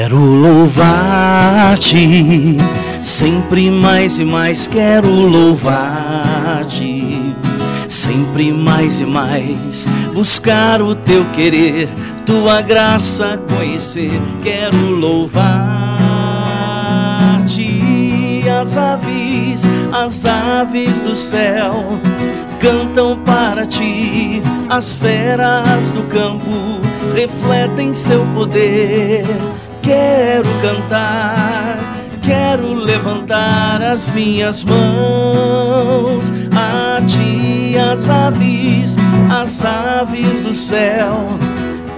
Quero louvar-te, sempre mais e mais quero louvar-te, sempre mais e mais buscar o teu querer, tua graça conhecer. Quero louvar-te, as aves, as aves do céu cantam para ti, as feras do campo refletem seu poder quero cantar, quero levantar as minhas mãos a ti, as aves, as aves do céu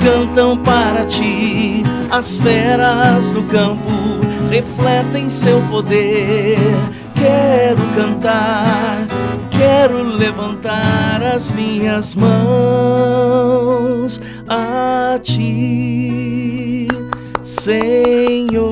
cantam para ti, as feras do campo refletem seu poder. Quero cantar, quero levantar as minhas mãos a ti. Senhor.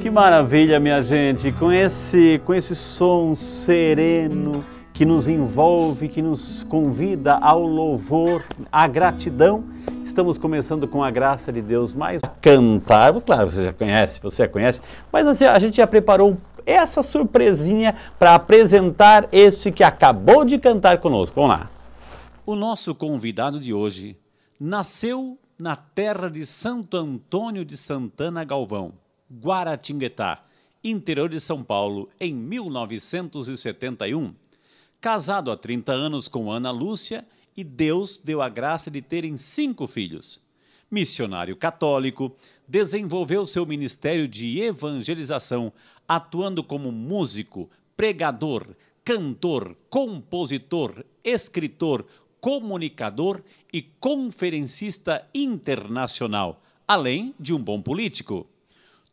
Que maravilha, minha gente, com esse, com esse som sereno que nos envolve, que nos convida ao louvor, à gratidão. Estamos começando com a graça de Deus mais cantar. Claro, você já conhece, você já conhece, mas a gente já preparou essa surpresinha para apresentar esse que acabou de cantar conosco. Vamos lá. O nosso convidado de hoje nasceu na terra de Santo Antônio de Santana Galvão, Guaratinguetá, interior de São Paulo, em 1971. Casado há 30 anos com Ana Lúcia e Deus deu a graça de terem cinco filhos. Missionário católico, desenvolveu seu ministério de evangelização, atuando como músico, pregador, cantor, compositor, escritor, comunicador e conferencista internacional, além de um bom político.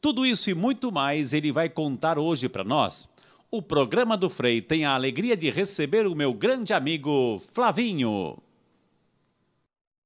Tudo isso e muito mais ele vai contar hoje para nós. O programa do Frei tem a alegria de receber o meu grande amigo Flavinho.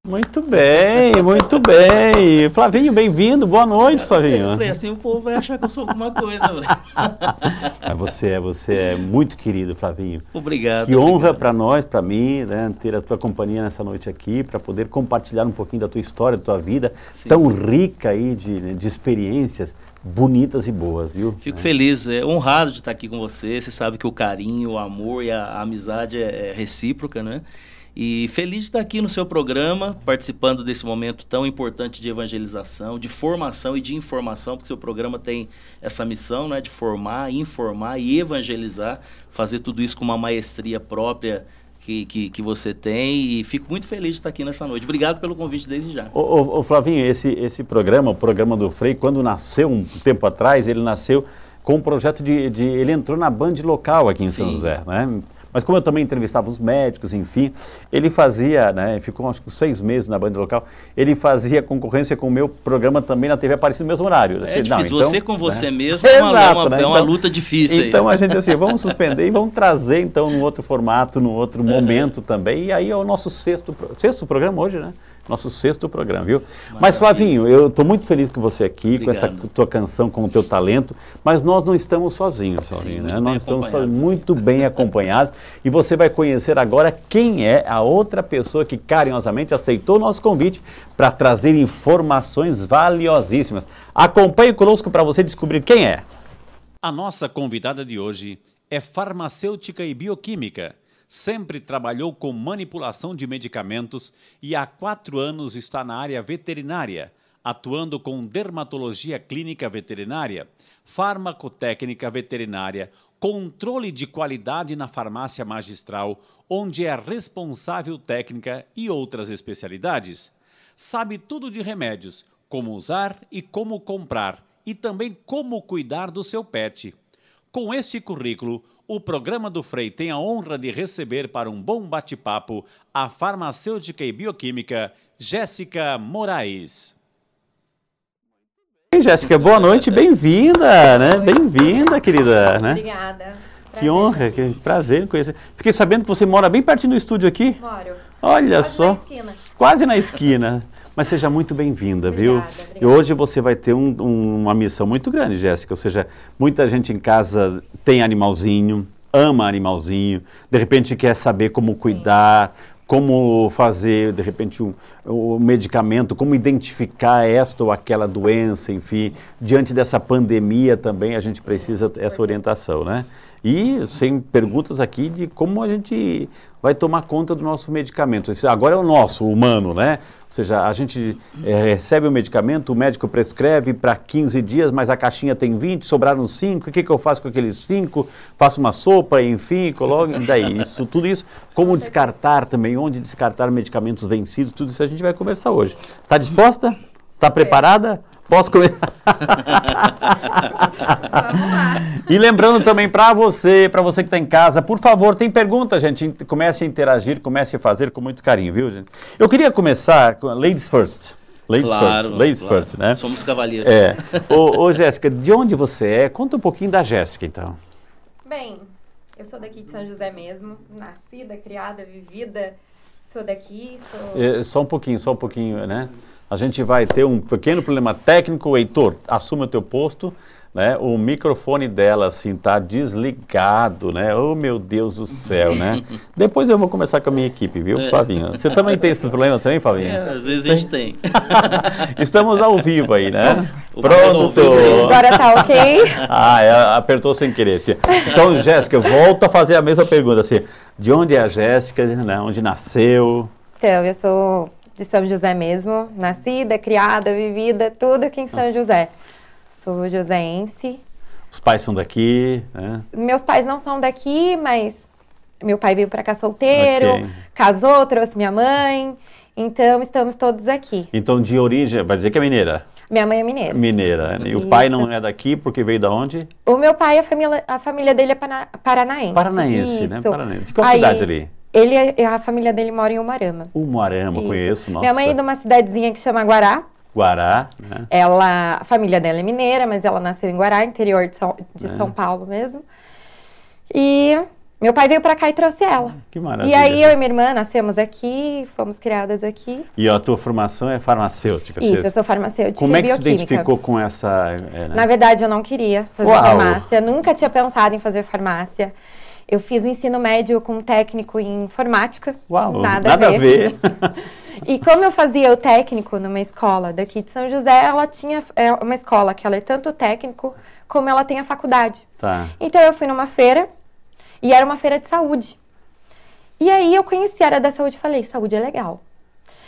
Muito bem, muito bem. Flavinho, bem-vindo. Boa noite, Flavinho. Eu falei assim, o povo vai achar que eu sou alguma coisa. Mas você é, você é muito querido, Flavinho. Obrigado. Que honra para nós, para mim, né, ter a tua companhia nessa noite aqui, para poder compartilhar um pouquinho da tua história, da tua vida, Sim. tão rica aí de, né, de experiências bonitas e boas, viu? Fico é. feliz, é honrado de estar aqui com você. Você sabe que o carinho, o amor e a, a amizade é, é recíproca, né? E feliz de estar aqui no seu programa, participando desse momento tão importante de evangelização, de formação e de informação, porque seu programa tem essa missão né, de formar, informar e evangelizar, fazer tudo isso com uma maestria própria que, que, que, você tem e fico muito feliz de estar aqui nessa noite. Obrigado pelo convite desde já. Ô, ô, ô Flavinho, esse, esse programa, o programa do Frei, quando nasceu um tempo atrás, ele nasceu com um projeto de, de ele entrou na Band local aqui em Sim. São José, né? Mas como eu também entrevistava os médicos, enfim, ele fazia, né, ficou acho que seis meses na banda local, ele fazia concorrência com o meu programa também na TV Aparecida no mesmo horário. É difícil, não, então, você com você né? mesmo é uma, Exato, uma, né? é uma então, luta difícil. Então aí. a gente assim, vamos suspender e vamos trazer então num outro formato, num outro momento também, e aí é o nosso sexto, sexto programa hoje, né? Nosso sexto programa, viu? Maravilha. Mas Flavinho, eu estou muito feliz com você aqui, Obrigado. com essa tua canção, com o teu talento, mas nós não estamos sozinhos, Flavinho, Sim, né? Nós estamos muito bem acompanhados e você vai conhecer agora quem é a outra pessoa que carinhosamente aceitou o nosso convite para trazer informações valiosíssimas. Acompanhe conosco para você descobrir quem é. A nossa convidada de hoje é farmacêutica e bioquímica sempre trabalhou com manipulação de medicamentos e há quatro anos está na área veterinária, atuando com dermatologia clínica veterinária, farmacotécnica veterinária, controle de qualidade na farmácia magistral, onde é responsável técnica e outras especialidades. Sabe tudo de remédios, como usar e como comprar, e também como cuidar do seu pet. Com este currículo, o programa do Frei tem a honra de receber para um bom bate-papo a farmacêutica e bioquímica Jéssica Moraes. Jéssica, boa noite, bem-vinda, né? Bem-vinda, querida, né? Obrigada. Que honra, que prazer em conhecer. Fiquei sabendo que você mora bem pertinho do estúdio aqui. Moro. Olha Quase só. Na esquina. Quase na esquina. Mas seja muito bem-vinda, viu? Obrigada. E hoje você vai ter um, um, uma missão muito grande, Jéssica. Ou seja, muita gente em casa tem animalzinho, ama animalzinho, de repente quer saber como cuidar, como fazer, de repente, um, um medicamento, como identificar esta ou aquela doença, enfim. Diante dessa pandemia também a gente precisa essa orientação, né? E sem perguntas aqui de como a gente vai tomar conta do nosso medicamento. Esse agora é o nosso, o humano, né? Seja, a gente é, recebe o medicamento, o médico prescreve para 15 dias, mas a caixinha tem 20, sobraram 5, o que, que eu faço com aqueles 5? Faço uma sopa, enfim, coloco, daí, isso, tudo isso. Como descartar também, onde descartar medicamentos vencidos, tudo isso a gente vai conversar hoje. Está disposta? Está preparada? Posso comer? e lembrando também para você, para você que está em casa, por favor, tem pergunta, gente. Comece a interagir, comece a fazer com muito carinho, viu, gente? Eu queria começar com Ladies First. Ladies Claro, first, ladies claro. first, né? Somos cavalheiros. É. Ô, ô, Jéssica, de onde você é? Conta um pouquinho da Jéssica, então. Bem, eu sou daqui de São José mesmo, nascida, criada, vivida. Sou daqui, sou. É, só um pouquinho, só um pouquinho, né? A gente vai ter um pequeno problema técnico. Heitor, assume o teu posto. Né? O microfone dela, assim, tá desligado, né? Oh, meu Deus do céu, né? Depois eu vou conversar com a minha equipe, viu, É. Flavinho? Você também tem esse problema também, Flavinho? É, às vezes a gente tem. Estamos ao vivo aí, né? O Pronto. Agora tá ok? Ah, é, apertou sem querer. tia. Então, Jéssica, volta a fazer a mesma pergunta, assim, de onde é a Jéssica, né? onde nasceu? Então, eu sou de São José mesmo, nascida, criada, vivida, tudo aqui em São José. Sou joseense. Os pais são daqui, né? Meus pais não são daqui, mas meu pai veio pra cá solteiro, Ok. casou, trouxe minha mãe. Então, estamos todos aqui. Então, de origem, vai dizer que é mineira? Minha mãe é mineira. Mineira. né? E o pai Isso. não é daqui porque veio da onde? O meu pai, a família, a família dele é paranaense. Paranaense, né? Isso. Paranaense. De qual Aí, cidade ali? Ele, é- a família dele mora em Umarama. Umuarama, Isso. conheço, nossa. Minha mãe é de uma cidadezinha que chama Guará. Guará, né? Ela, a família dela é mineira, mas ela nasceu em Guará, interior de São, de É. São Paulo mesmo. E meu pai veio pra cá e trouxe ela. Que maravilha. E aí eu e minha irmã nascemos aqui, fomos criadas aqui. E a tua formação é farmacêutica? Isso, eu sou farmacêutica Como é que se identificou com essa... é, né? Na verdade, eu não queria fazer Uau! farmácia, nunca tinha pensado em fazer farmácia. Eu fiz o ensino médio com um técnico em informática. Uau, nada, a ver. E como eu fazia o técnico numa escola daqui de São José, ela tinha é, uma escola que ela é tanto técnico como ela tem a faculdade. tá. Então eu fui numa feira e era uma feira de saúde. E aí eu conheci a área da saúde e falei, saúde é legal.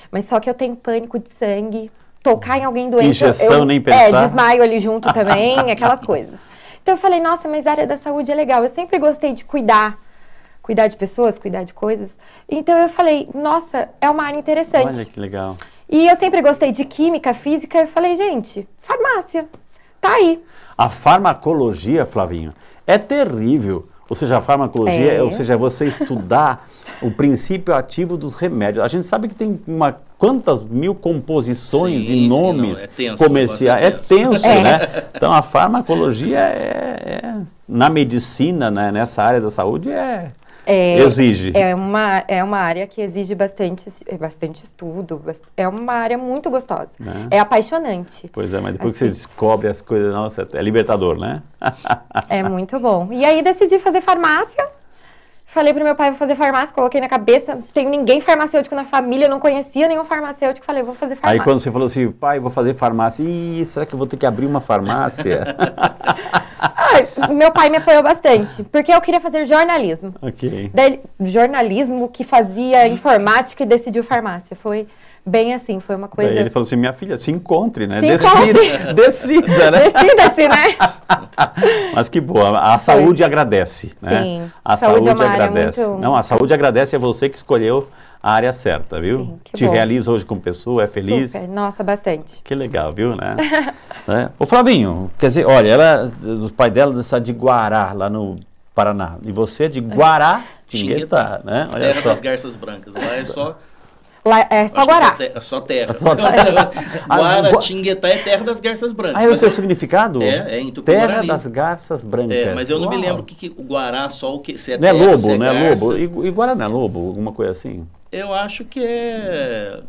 Mas só que eu tenho pânico de sangue, tocar em alguém doente. Injeção, eu, nem É, pensar. desmaio ali junto também, aquelas coisas. Então eu falei, nossa, mas a área da saúde é legal. Eu sempre gostei de cuidar. Cuidar de pessoas, cuidar de coisas. Então eu falei, nossa, é uma área interessante. Olha que legal. E eu sempre gostei de química, física. Eu falei, gente, farmácia. Tá aí. A farmacologia, Flavinho, é terrível. Ou seja, a farmacologia, É. ou seja, você estudar o princípio ativo dos remédios. A gente sabe que tem uma quantas mil composições Sim, e sim, nomes não, é tenso, comerciais. É é tenso, tenso. né? Então a farmacologia é, é- na medicina, né, nessa área da saúde, é, É, exige. É uma, é uma área que exige bastante, é bastante estudo. É uma área muito gostosa. Né? É apaixonante. Pois é, mas depois que Assim. você descobre as coisas, nossa, é libertador, né? É muito bom. E aí decidi fazer farmácia. Falei pro meu pai, vou fazer farmácia, coloquei na cabeça. Tenho ninguém farmacêutico na família, não conhecia nenhum farmacêutico. Falei, vou fazer Aí farmácia. quando você falou assim, pai, vou fazer farmácia, Ih, será que eu vou ter que abrir uma farmácia? Ah, meu pai me apoiou bastante, porque eu queria fazer jornalismo. ok. Daí, jornalismo que fazia informática e decidiu farmácia. Foi bem assim, foi uma coisa. Daí ele falou assim, minha filha, se encontre, né? Se decida, encontre. decida, né? Decida-se, né? Mas que boa, a saúde agradece, né? Sim, A saúde saúde, é uma área agradece. muito- Não, a saúde agradece, é você que escolheu a área certa, viu? Sim, que Te bom. realiza hoje com pessoa, é feliz. Super, nossa, bastante. Que legal, viu, né? né? Ô Flavinho, quer dizer, olha, ela, os pais dela são de Guará, lá no Paraná. E você é de Guará, Tinguetá, né? Olha Terra só. das garças brancas. Lá é só. Lá é só acho que Guará. É só terra. Só terra. Ah, Guara, Gua- Tinguetá é terra das garças brancas. Ah, é o seu significado? É, é em Terra das garças brancas. É, mas eu não me Uau. lembro o que, que o Guará só o que se é Não é lobo, se é não é lobo? E, e Guará não é lobo? Alguma coisa assim? Eu acho que é.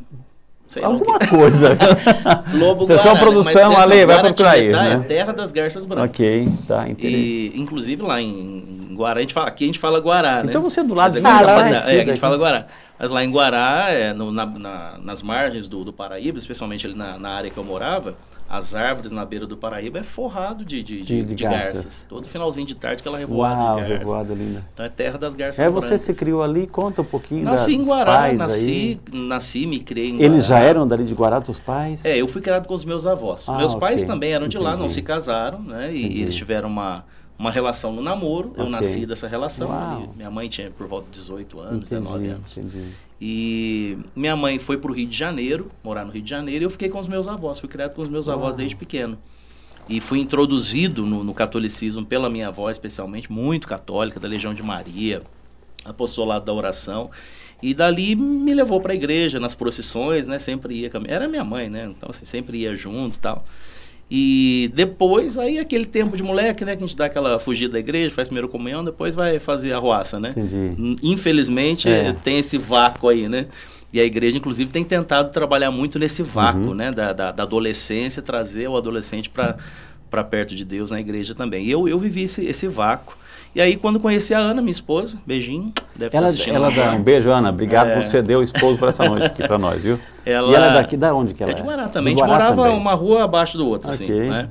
Sei Alguma que. coisa. Lobo Guará, produção, mas Ale, vai Guara, procurar aí, Tinguetá né? É terra das garças brancas. ok, tá, entendi. E, inclusive lá em Guará, a gente fala, aqui a gente fala Guará, né? Então você é do lado Mas de é, Fala, muito né? é, a gente fala Guará. Mas lá em Guará, é, no, na, na, nas margens do, do Paraíba, especialmente ali na, na área que eu morava, as árvores na beira do Paraíba é forrado de, de, de, de, de garças. garças. Todo finalzinho de tarde que ela revoada Uau, de revoada linda. Então é terra das garças É, você brancas. se criou ali, conta um pouquinho Nasci da, em Guará, pais nasci, aí. nasci, me criei em Guará. Eles já eram dali de Guará, teus pais? É, eu fui criado com os meus avós. Ah, meus pais ok. também eram de lá, não Entendi. se casaram, né? E Entendi. eles tiveram uma, uma relação no namoro. Eu Ok. nasci dessa relação. Minha mãe tinha por volta de 18 anos, 19 entendi, anos. entendi. E minha mãe foi para o Rio de Janeiro, morar no Rio de Janeiro, e eu fiquei com os meus avós. Fui criado com os meus avós Uau. desde pequeno. E fui introduzido no, no catolicismo pela minha avó, especialmente, muito católica, da Legião de Maria, apostolado da oração. E dali me levou para a igreja, nas procissões, né? Sempre ia Era minha mãe, né? Então, assim, sempre ia junto e tal. E depois, aí aquele tempo de moleque, né? Que a gente dá aquela fugida da igreja, faz primeira comunhão, depois vai fazer a roaça, né? Entendi. Infelizmente, É. tem esse vácuo aí, né? E a igreja, inclusive, tem tentado trabalhar muito nesse vácuo, Uhum. né? Da, da, da adolescência, trazer o adolescente para perto de Deus na igreja também. E eu, eu vivi esse, esse vácuo. E aí, quando conheci a Ana, minha esposa, beijinho, deve Ela, estar assistindo ela dá um beijo, Ana. Obrigado É. por ceder o esposo para essa noite aqui para nós, viu? Ela- E ela é daqui, da onde que ela É é? de Guará também. De a gente Guará morava também. uma rua abaixo do outro, assim, Ok. né?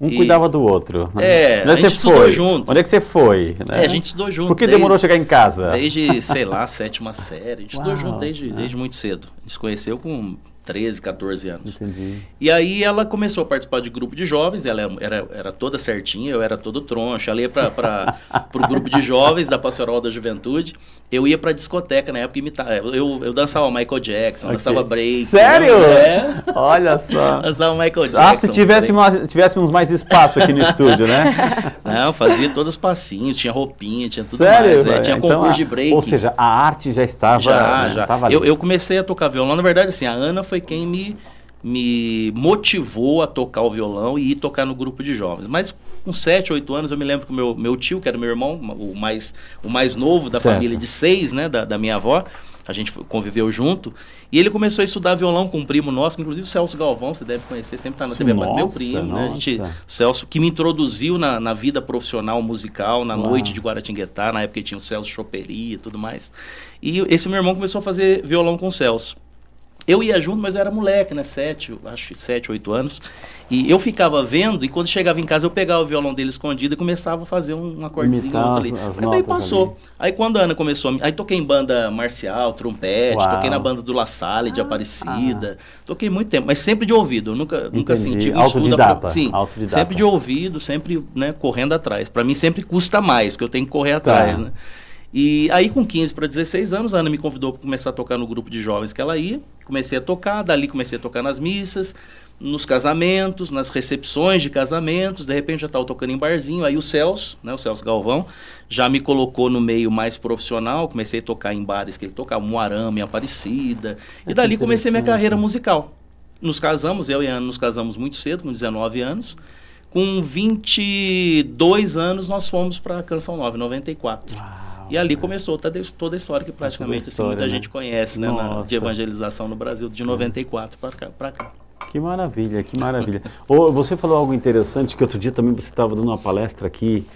Um E- cuidava do outro. É, Onde a é que gente você foi? junto. Onde é que você foi? né? É, a gente estudou junto. Por que desde- demorou a chegar em casa? Desde, sei lá, sétima série. A gente Uau, estudou junto desde, é. desde muito cedo. A gente se conheceu com 13, 14 anos. Entendi. E aí ela começou a participar de grupo de jovens, ela era, era toda certinha, eu era todo troncho. Ela ia para o grupo de jovens da Pastoral da Juventude. Eu ia para discoteca na época imitar. Eu, eu dançava Michael Jackson, dançava Ok. Sério? É, Olha só. dançava Michael Jackson. Ah, se tivéssemos, mais- tivéssemos mais espaço aqui no estúdio, né? Não, fazia todos os passinhos, tinha roupinha, tinha tudo Sério? mais. é, tinha Então, concurso a- de break. Ou seja, a arte já estava, Já, né, já. estava ali. Eu, eu comecei a tocar violão. Na verdade, assim, a Ana foi quem me, me motivou a tocar o violão e ir tocar no grupo de jovens. Mas com 7, 8 anos, eu me lembro que o meu, meu tio, que era meu irmão, o mais, o mais novo da Certo. família de seis, né, da, da minha avó, a gente conviveu junto, e ele começou a estudar violão com um primo nosso, inclusive o Celso Galvão, você deve conhecer, sempre está na TV, Aberta, meu Nossa, primo, né? A gente, nossa. Celso, que me introduziu na, na vida profissional musical, na Uau. noite de Guaratinguetá, na época que tinha o Celso Choperia e tudo mais. E esse meu irmão começou a fazer violão com o Celso. Eu ia junto, mas eu era moleque, né? Sete, acho que sete, oito anos. E eu ficava vendo, e quando chegava em casa, eu pegava o violão dele escondido e começava a fazer um, acordezinho outro ali. as- as Mas daí passou. ali. Aí quando a Ana começou, aí toquei em banda marcial, trompete, Uau. toquei na banda do La Salle, de Aparecida. Toquei muito tempo, mas sempre de ouvido. Eu nunca, nunca senti um estudo Autodidata, apro- Sim, autodidata. sempre de ouvido, sempre né, correndo atrás. Para mim sempre custa mais, porque eu tenho que correr Tá. atrás, né? E aí, com 15 para 16 anos, a Ana me convidou para começar a tocar no grupo de jovens que ela ia. Comecei a tocar, dali comecei a tocar nas missas, nos casamentos, nas recepções de casamentos. De repente, já estava tocando em barzinho. Aí o Celso, né, o Celso Galvão, já me colocou no meio mais profissional. Comecei a tocar em bares que ele tocava, Moarama, Aparecida. Ah, e dali que comecei minha carreira musical. Nos casamos, eu e a Ana nos casamos muito cedo, com 19 anos. Com 22 anos, nós fomos para Canção Nova, em 94. Uau, E ali começou toda, toda a história que praticamente assim, história, muita né? gente conhece, né? na- de evangelização no Brasil, de 94 para cá, pra cá. Que maravilha, que maravilha. Ô, você falou algo interessante, que outro dia também você estava dando uma palestra aqui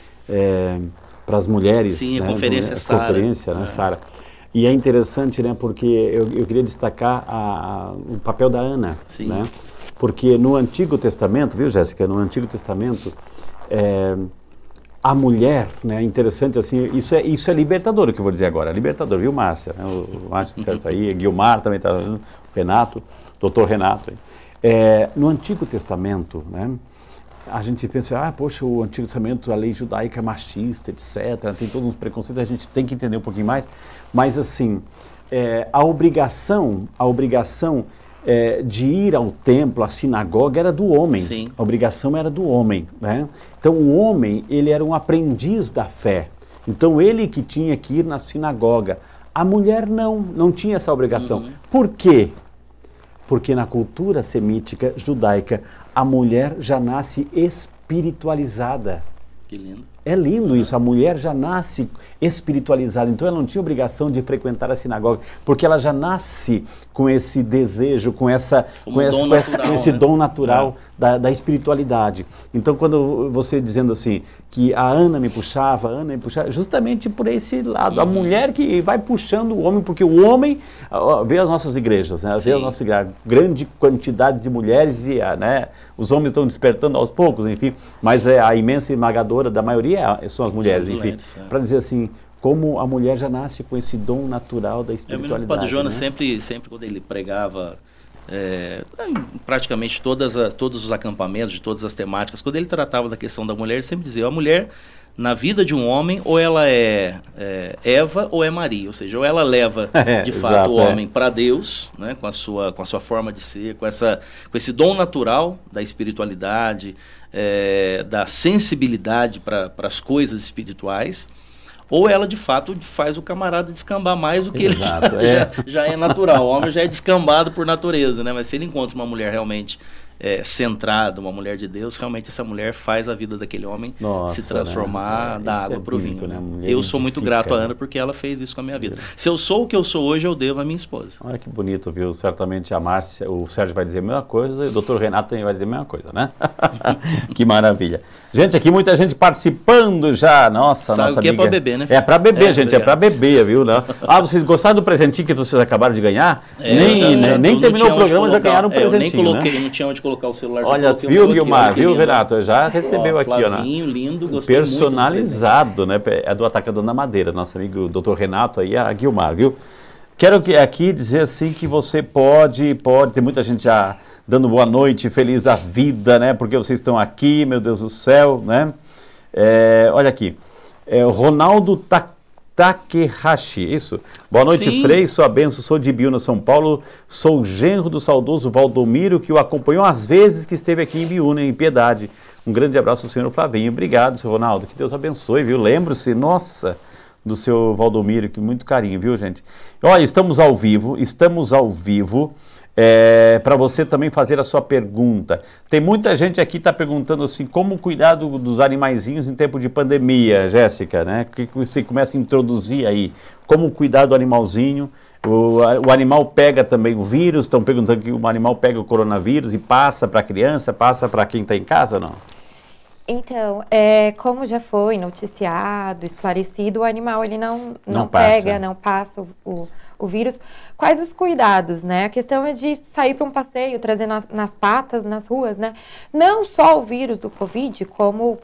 para as mulheres. Sim, a né, conferência do- Sara. Conferência, né, É. Sara? E é interessante, né, porque eu, eu queria destacar a- a- o papel da Ana, Sim. né? Porque no Antigo Testamento, viu, Jéssica? No Antigo Testamento, é, a mulher, né, interessante assim, isso é, isso é libertador, o que eu vou dizer agora, é libertador, viu, Márcia? né, O, o Márcio certo aí, Guilmar também está, o Renato, doutor Renato. É, no Antigo Testamento, né, a gente pensa, ah, poxa, o Antigo Testamento, a lei judaica é machista, etc., tem todos uns preconceitos, a gente tem que entender um pouquinho mais, mas assim, é, a obrigação, a obrigação é, de ir ao templo, à sinagoga, era do homem. Sim. A obrigação era do homem, né? Então o homem, ele era um aprendiz da fé. Então ele que tinha que ir na sinagoga. A mulher não, não tinha essa obrigação. Por quê? Porque na cultura semítica judaica, a mulher já nasce espiritualizada. Que lindo. É lindo isso, a mulher já nasce espiritualizada, então ela não tinha obrigação de frequentar a sinagoga, porque ela já nasce com esse desejo, com, essa, com, essa, dom com essa- natural, com esse né? dom natural da, da, espiritualidade. Então, quando você dizendo assim, que a Ana me puxava, a Ana me puxava, justamente por esse lado, uhum. a mulher que vai puxando o homem, porque o homem ó, vê as nossas igrejas, né? vê as nossas igrejas, grande quantidade de mulheres e né, os homens estão despertando aos poucos, enfim, mas é, a imensa esmagadora da maioria é, são as mulheres, enfim, é. para dizer assim, como a mulher já nasce com esse dom natural da espiritualidade. Eu me lembro Jonas né? sempre, sempre quando ele pregava é, praticamente todas as, todos os acampamentos, de todas as temáticas, quando ele tratava da questão da mulher, ele sempre dizia, a mulher na vida de um homem, ou ela é, é Eva ou é Maria, ou seja, ou ela leva é, de fato exato, o é. homem para Deus, né, com a sua com a sua forma de ser, com essa com esse dom natural da espiritualidade, é, da sensibilidade para as coisas espirituais, ou ela de fato faz o camarada descambar mais do que Exato, ele é. já, já, é natural. O homem já é descambado por natureza, né? Mas se ele encontra uma mulher realmente é, centrada, uma mulher de Deus, realmente essa mulher faz a vida daquele homem Nossa, se transformar né? da água é para o vinho. Né? Eu sou muito grato a Ana porque ela fez isso com a minha vida. Se eu sou o que eu sou hoje, eu devo à minha esposa. Olha que bonito, viu? Certamente a Márcia, o Sérgio vai dizer a mesma coisa e o doutor Renato também vai dizer a mesma coisa, né? que maravilha. Gente, aqui muita gente participando já. Nossa, Sabe nossa que amiga. é para beber, né? É para beber, é, gente, é para beber, viu? Né? Ah, vocês gostaram do presentinho que vocês acabaram de ganhar? É, nem já, já, nem terminou o programa, já ganharam um presentinho, é, eu nem coloquei, né? não tinha onde colocar o celular. Olha, viu, Guilmar, viu, Renato? Já recebeu Ó, aqui, ó. Né? lindo, gostei Personalizado, né? É do Atacadão da Madeira, nosso amigo doutor Renato aí, a Guilmar, viu? Quero aqui dizer assim que você pode, pode, tem muita gente já dando boa noite, feliz da vida, né? Porque vocês estão aqui, meu Deus do céu, né? É, olha aqui, é, Ronaldo Tak Takehashi, isso. Boa noite, Sim. Frei, sua benção, sou de Biúna, São Paulo, sou genro do saudoso Valdomiro, que o acompanhou às vezes que esteve aqui em Biúna, em Piedade. Um grande abraço ao senhor Flavinho. Obrigado, seu Ronaldo, que Deus abençoe, viu? Lembre-se, nossa, do seu Valdomiro, que muito carinho, viu, gente? Olha, estamos ao vivo, estamos ao vivo é, para você também fazer a sua pergunta. Tem muita gente aqui que está perguntando assim, como cuidar do, dos animaizinhos em tempo de pandemia, Jéssica, né? O que você começa a introduzir aí? Como cuidar do animalzinho? O, o animal pega também o vírus, estão perguntando que o animal pega o coronavírus e passa para a criança, passa para quem está em casa ou não? Então, é, como já foi noticiado, esclarecido, o animal ele não, não, não pega, não passa o, o vírus. Quais os cuidados, né? A questão é de sair para um passeio, trazer nas, nas patas, nas ruas, né? Não só o vírus do Covid, como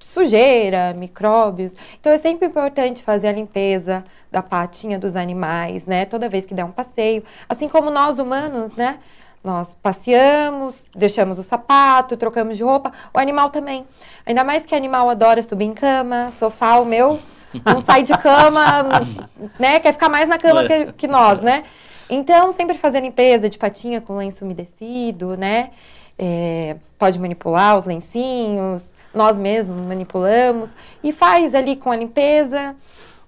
sujeira, micróbios. Então é sempre importante fazer a limpeza da patinha dos animais, né? Toda vez que der um passeio, assim como nós humanos, né? Nós passeamos, deixamos o sapato, trocamos de roupa, o animal também. Ainda mais que o animal adora subir em cama, sofá, o meu não sai de cama, né? Quer ficar mais na cama que, que nós, né? Então, sempre fazer limpeza de patinha com lenço umedecido, né? É, pode manipular os lencinhos, nós mesmos manipulamos e faz ali com a limpeza.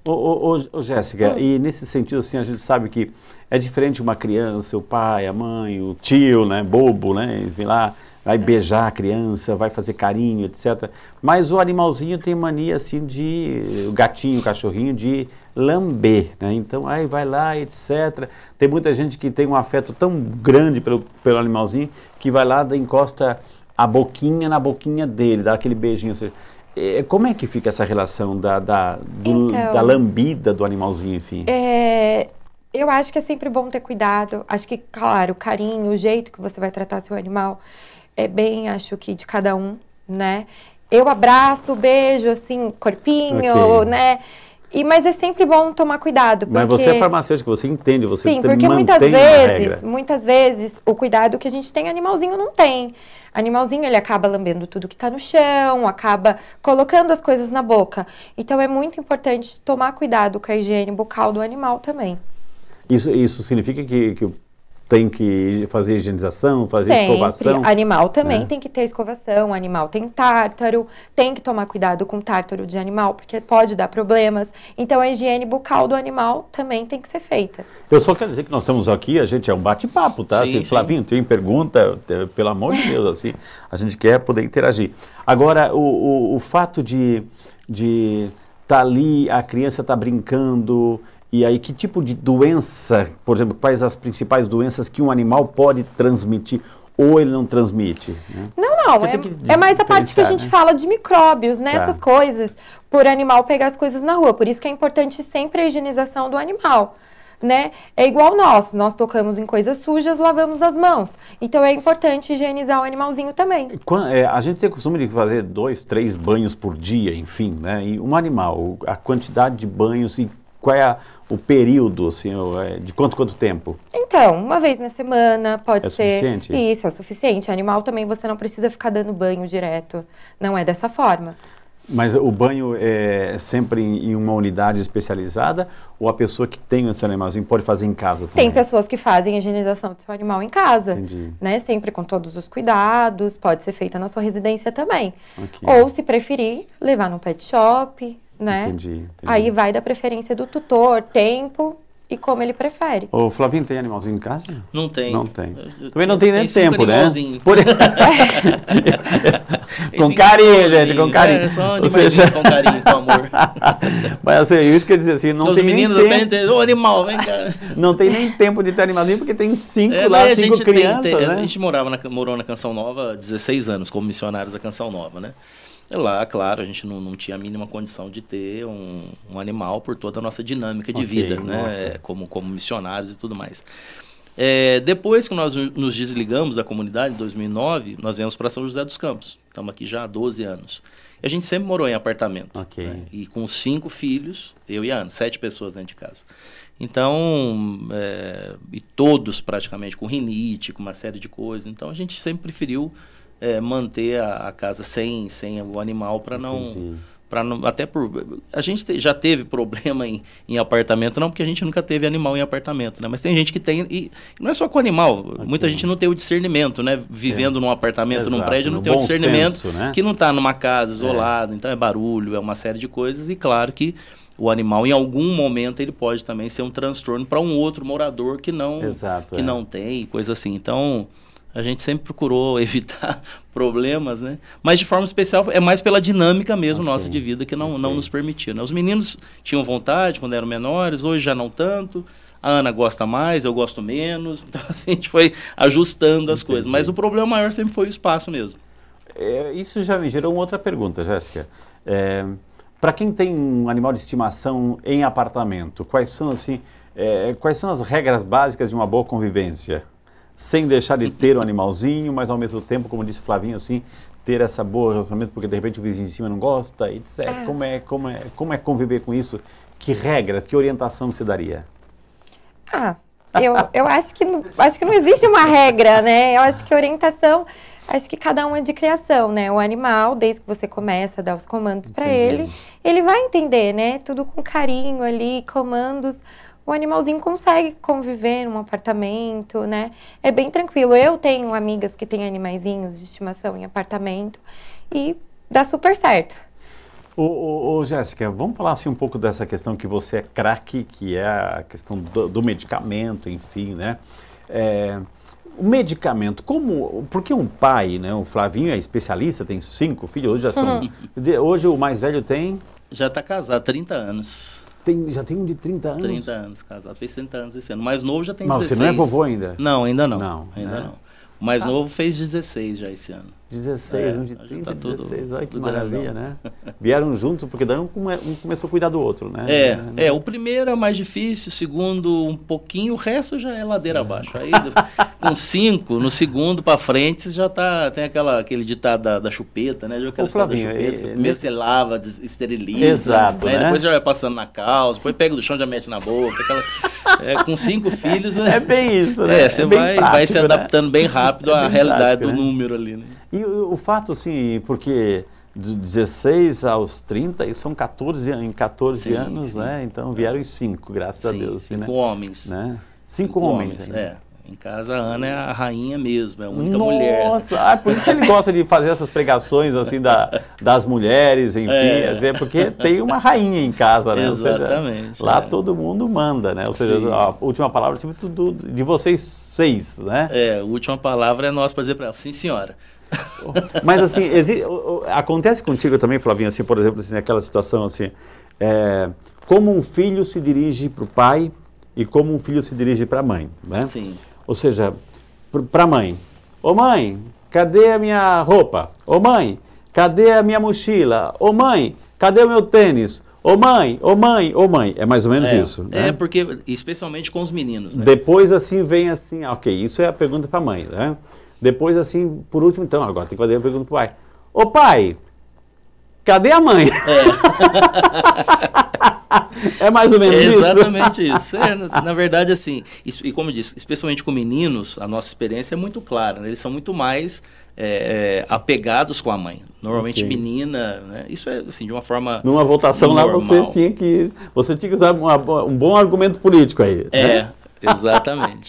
Ô, ô, ô, ô Jéssica, hum. e nesse sentido, assim, a gente sabe que é diferente uma criança, o pai, a mãe, o tio, né, bobo, né, enfim lá, vai beijar a criança, vai fazer carinho, etc. Mas o animalzinho tem mania assim de, o gatinho, o cachorrinho, de lamber, né? Então, aí vai lá, etc. Tem muita gente que tem um afeto tão grande pelo, pelo animalzinho que vai lá, encosta a boquinha na boquinha dele, dá aquele beijinho. Seja, é, como é que fica essa relação da, da, do, então, da lambida do animalzinho, enfim? É, eu acho que é sempre bom ter cuidado. Acho que, claro, o carinho, o jeito que você vai tratar seu animal é bem, acho que de cada um, né? Eu abraço, beijo, assim, corpinho, okay. né? E, mas é sempre bom tomar cuidado. Porque... Mas você é farmacêutico, você entende, você Sim, porque muitas vezes, muitas vezes, o cuidado que a gente tem, animalzinho não tem. Animalzinho, ele acaba lambendo tudo que está no chão, acaba colocando as coisas na boca. Então, é muito importante tomar cuidado com a higiene bucal do animal também. Isso, isso significa que, que tem que fazer higienização, fazer Sempre. escovação. Animal também é. tem que ter escovação, animal tem tártaro, tem que tomar cuidado com tártaro de animal, porque pode dar problemas. Então a higiene bucal do animal também tem que ser feita. Eu só quero dizer que nós estamos aqui, a gente é um bate-papo, tá? Sim, assim, Flavinho, tem pergunta, pelo amor de Deus, assim, a gente quer poder interagir. Agora, o, o, o fato de de estar tá ali, a criança está brincando, e aí, que tipo de doença, por exemplo, quais as principais doenças que um animal pode transmitir ou ele não transmite? Né? Não Não, é, é, mais a parte que a gente né? fala de micróbios, né? Tá. Essas coisas, por animal pegar as coisas na rua. Por isso que é importante sempre a higienização do animal. Né? É igual nós, nós tocamos em coisas sujas, lavamos as mãos. Então é importante higienizar o animalzinho também. É, a gente tem o costume de fazer dois, três banhos por dia, enfim, né? E um animal, a quantidade de banhos e qual é a, o período, assim, é, de quanto quanto tempo? Então, uma vez na semana pode é ser. Suficiente? Isso, é suficiente. Animal também você não precisa ficar dando banho direto. Não é dessa forma. Mas o banho é sempre em uma unidade especializada ou a pessoa que tem esse animalzinho pode fazer em casa também? Tem pessoas que fazem a higienização do seu animal em casa. Entendi. Né? Sempre com todos os cuidados, pode ser feita na sua residência também. Okay. Ou, se preferir, levar no pet shop, né? Entendi, entendi. Aí vai da preferência do tutor, tempo e como ele prefere. O Flavinho tem animalzinho em casa? Não tem. Não tem. Eu, Também não tem nem tempo, né? Por... com carinho, gente, com carinho. É, só Ou seja... com carinho, com amor. Mas assim, isso quer dizer assim, não Os tem meninos nem tempo. Ô, animal, vem cá. Não tem nem tempo de ter animalzinho, porque tem cinco é, lá, cinco crianças, tem, tem, né? A gente morava na, morou na Canção Nova 16 anos, como missionários da Canção Nova, né? Lá, claro, a gente não, não tinha a mínima condição de ter um, um animal por toda a nossa dinâmica de okay, vida, né? Como, como missionários e tudo mais. É, depois que nós nos desligamos da comunidade, em 2009, nós viemos para São José dos Campos. Estamos aqui já há 12 anos. E a gente sempre morou em apartamento. Okay. Né? E com cinco filhos, eu e a Ana, sete pessoas dentro de casa. Então, é, e todos praticamente com rinite, com uma série de coisas. Então a gente sempre preferiu é, manter a, a, casa sem, sem o animal para não para não até por a gente te, já teve problema em, em apartamento não porque a gente nunca teve animal em apartamento né mas tem gente que tem e não é só com animal okay. muita gente não tem o discernimento né vivendo é. num apartamento Exato. num prédio não no tem o discernimento senso, né? que não está numa casa isolada é. então é barulho é uma série de coisas e claro que o animal em algum momento ele pode também ser um transtorno para um outro morador que não Exato, que é. não tem coisa assim então a gente sempre procurou evitar problemas, né? Mas de forma especial é mais pela dinâmica mesmo okay. nossa de vida que não, okay. não nos permitiu. Né? Os meninos tinham vontade quando eram menores, hoje já não tanto. A Ana gosta mais, eu gosto menos. Então a gente foi ajustando as Entendi. coisas. Mas o problema maior sempre foi o espaço mesmo. É, isso já me gerou uma outra pergunta, Jéssica. É, Para quem tem um animal de estimação em apartamento, quais são assim, é, quais são as regras básicas de uma boa convivência? Sem deixar de ter o um animalzinho, mas ao mesmo tempo, como disse Flavinho, assim, ter essa boa relacionamento, porque de repente o vizinho de cima não gosta, etc. É. Como, é, como, é, como é conviver com isso? Que regra, que orientação você daria? Ah, eu, eu acho, que não, acho que não existe uma regra, né? Eu acho que orientação, acho que cada um é de criação, né? O animal, desde que você começa a dar os comandos para ele, ele vai entender, né? Tudo com carinho ali, comandos o animalzinho consegue conviver num apartamento, né? É bem tranquilo. Eu tenho amigas que têm animaizinhos de estimação em apartamento e dá super certo. Ô, ô, ô Jéssica, vamos falar assim um pouco dessa questão que você é craque, que é a questão do, do medicamento, enfim, né? É, o medicamento, como, porque um pai, né, o Flavinho é especialista, tem cinco filhos, hoje já são, uhum. hoje o mais velho tem... Já está casado, 30 anos. Tem, já tem um de 30 anos? 30 anos casado, fez 30 anos esse ano. O mais novo já tem Mas 16. você não é vovô ainda? Não, ainda não. Não, ainda né? não. O mais ah. novo fez 16 já esse ano. 16, é, um de 30 tá 16, olha que maravilha, né? Vieram juntos, porque daí um, um, começou a cuidar do outro, né? É, é, o primeiro é mais difícil, o segundo um pouquinho, o resto já é ladeira abaixo. Aí com cinco, no segundo para frente, já tá, tem aquela, aquele ditado da, da chupeta, né? Já Flavinho, da chupeta, é, primeiro nesse... você lava, esteriliza, Exato, né? né? depois já vai passando na calça, depois pega do chão já mete na boca, aquela... É, com cinco filhos... É bem isso, né? É, você é vai, prático, vai se né? adaptando bem rápido é à realidade prático, do né? número ali, né? E o, o fato, assim, porque de 16 aos 30, e são 14, em 14 sim, anos, sim. né? Então vieram os cinco, graças sim, a Deus. Cinco né? homens. Né? Cinco, cinco homens, homens é. Em casa, a Ana é a rainha mesmo, é a única Nossa, mulher. Nossa, ah, por isso que ele gosta de fazer essas pregações assim da, das mulheres, enfim, é. dizer, porque tem uma rainha em casa, né? Exatamente. Seja, lá é. todo mundo manda, né? Ou seja, Sim. a última palavra tipo, de vocês seis, né? É, a última palavra é nossa para dizer para ela, sim senhora. Mas assim, acontece contigo também, Flavinho, assim, por exemplo, assim, aquela situação assim, é, como um filho se dirige para o pai e como um filho se dirige para a mãe, né? Sim. Ou seja, para a mãe, ô mãe, cadê a minha roupa? Ô mãe, cadê a minha mochila? Ô mãe, cadê o meu tênis? Ô mãe, ô mãe, ô mãe. É mais ou menos é, isso. Né? É, porque, especialmente com os meninos. Né? Depois, assim, vem assim, ok, isso é a pergunta para a mãe, né? Depois, assim, por último, então, agora tem que fazer a pergunta para o pai. Ô pai, cadê a mãe? É, é mais ou menos é isso? Exatamente isso. É, na, na, verdade, assim, e como eu disse, especialmente com meninos, a nossa experiência é muito clara, né? Eles são muito mais é, é, apegados com a mãe. Normalmente okay. menina, né? Isso é assim, de uma forma. Numa votação normal. lá você tinha que. Você tinha que usar uma, um bom argumento político aí. É, né? Exatamente.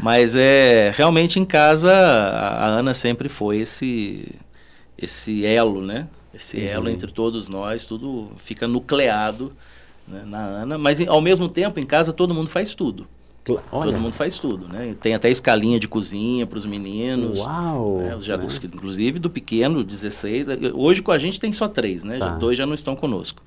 Mas é realmente em casa a, Ana sempre foi esse, esse elo, né? Esse elo uhum. entre todos nós, tudo fica nucleado né, na Ana, mas ao mesmo tempo em casa todo mundo faz tudo. Olha. Todo mundo faz tudo, né? Tem até escalinha de cozinha para os meninos. Uau! Né? Já, né? Os, inclusive do pequeno, 16. Hoje com a gente tem só três, né? Tá. Já, dois já não estão conosco.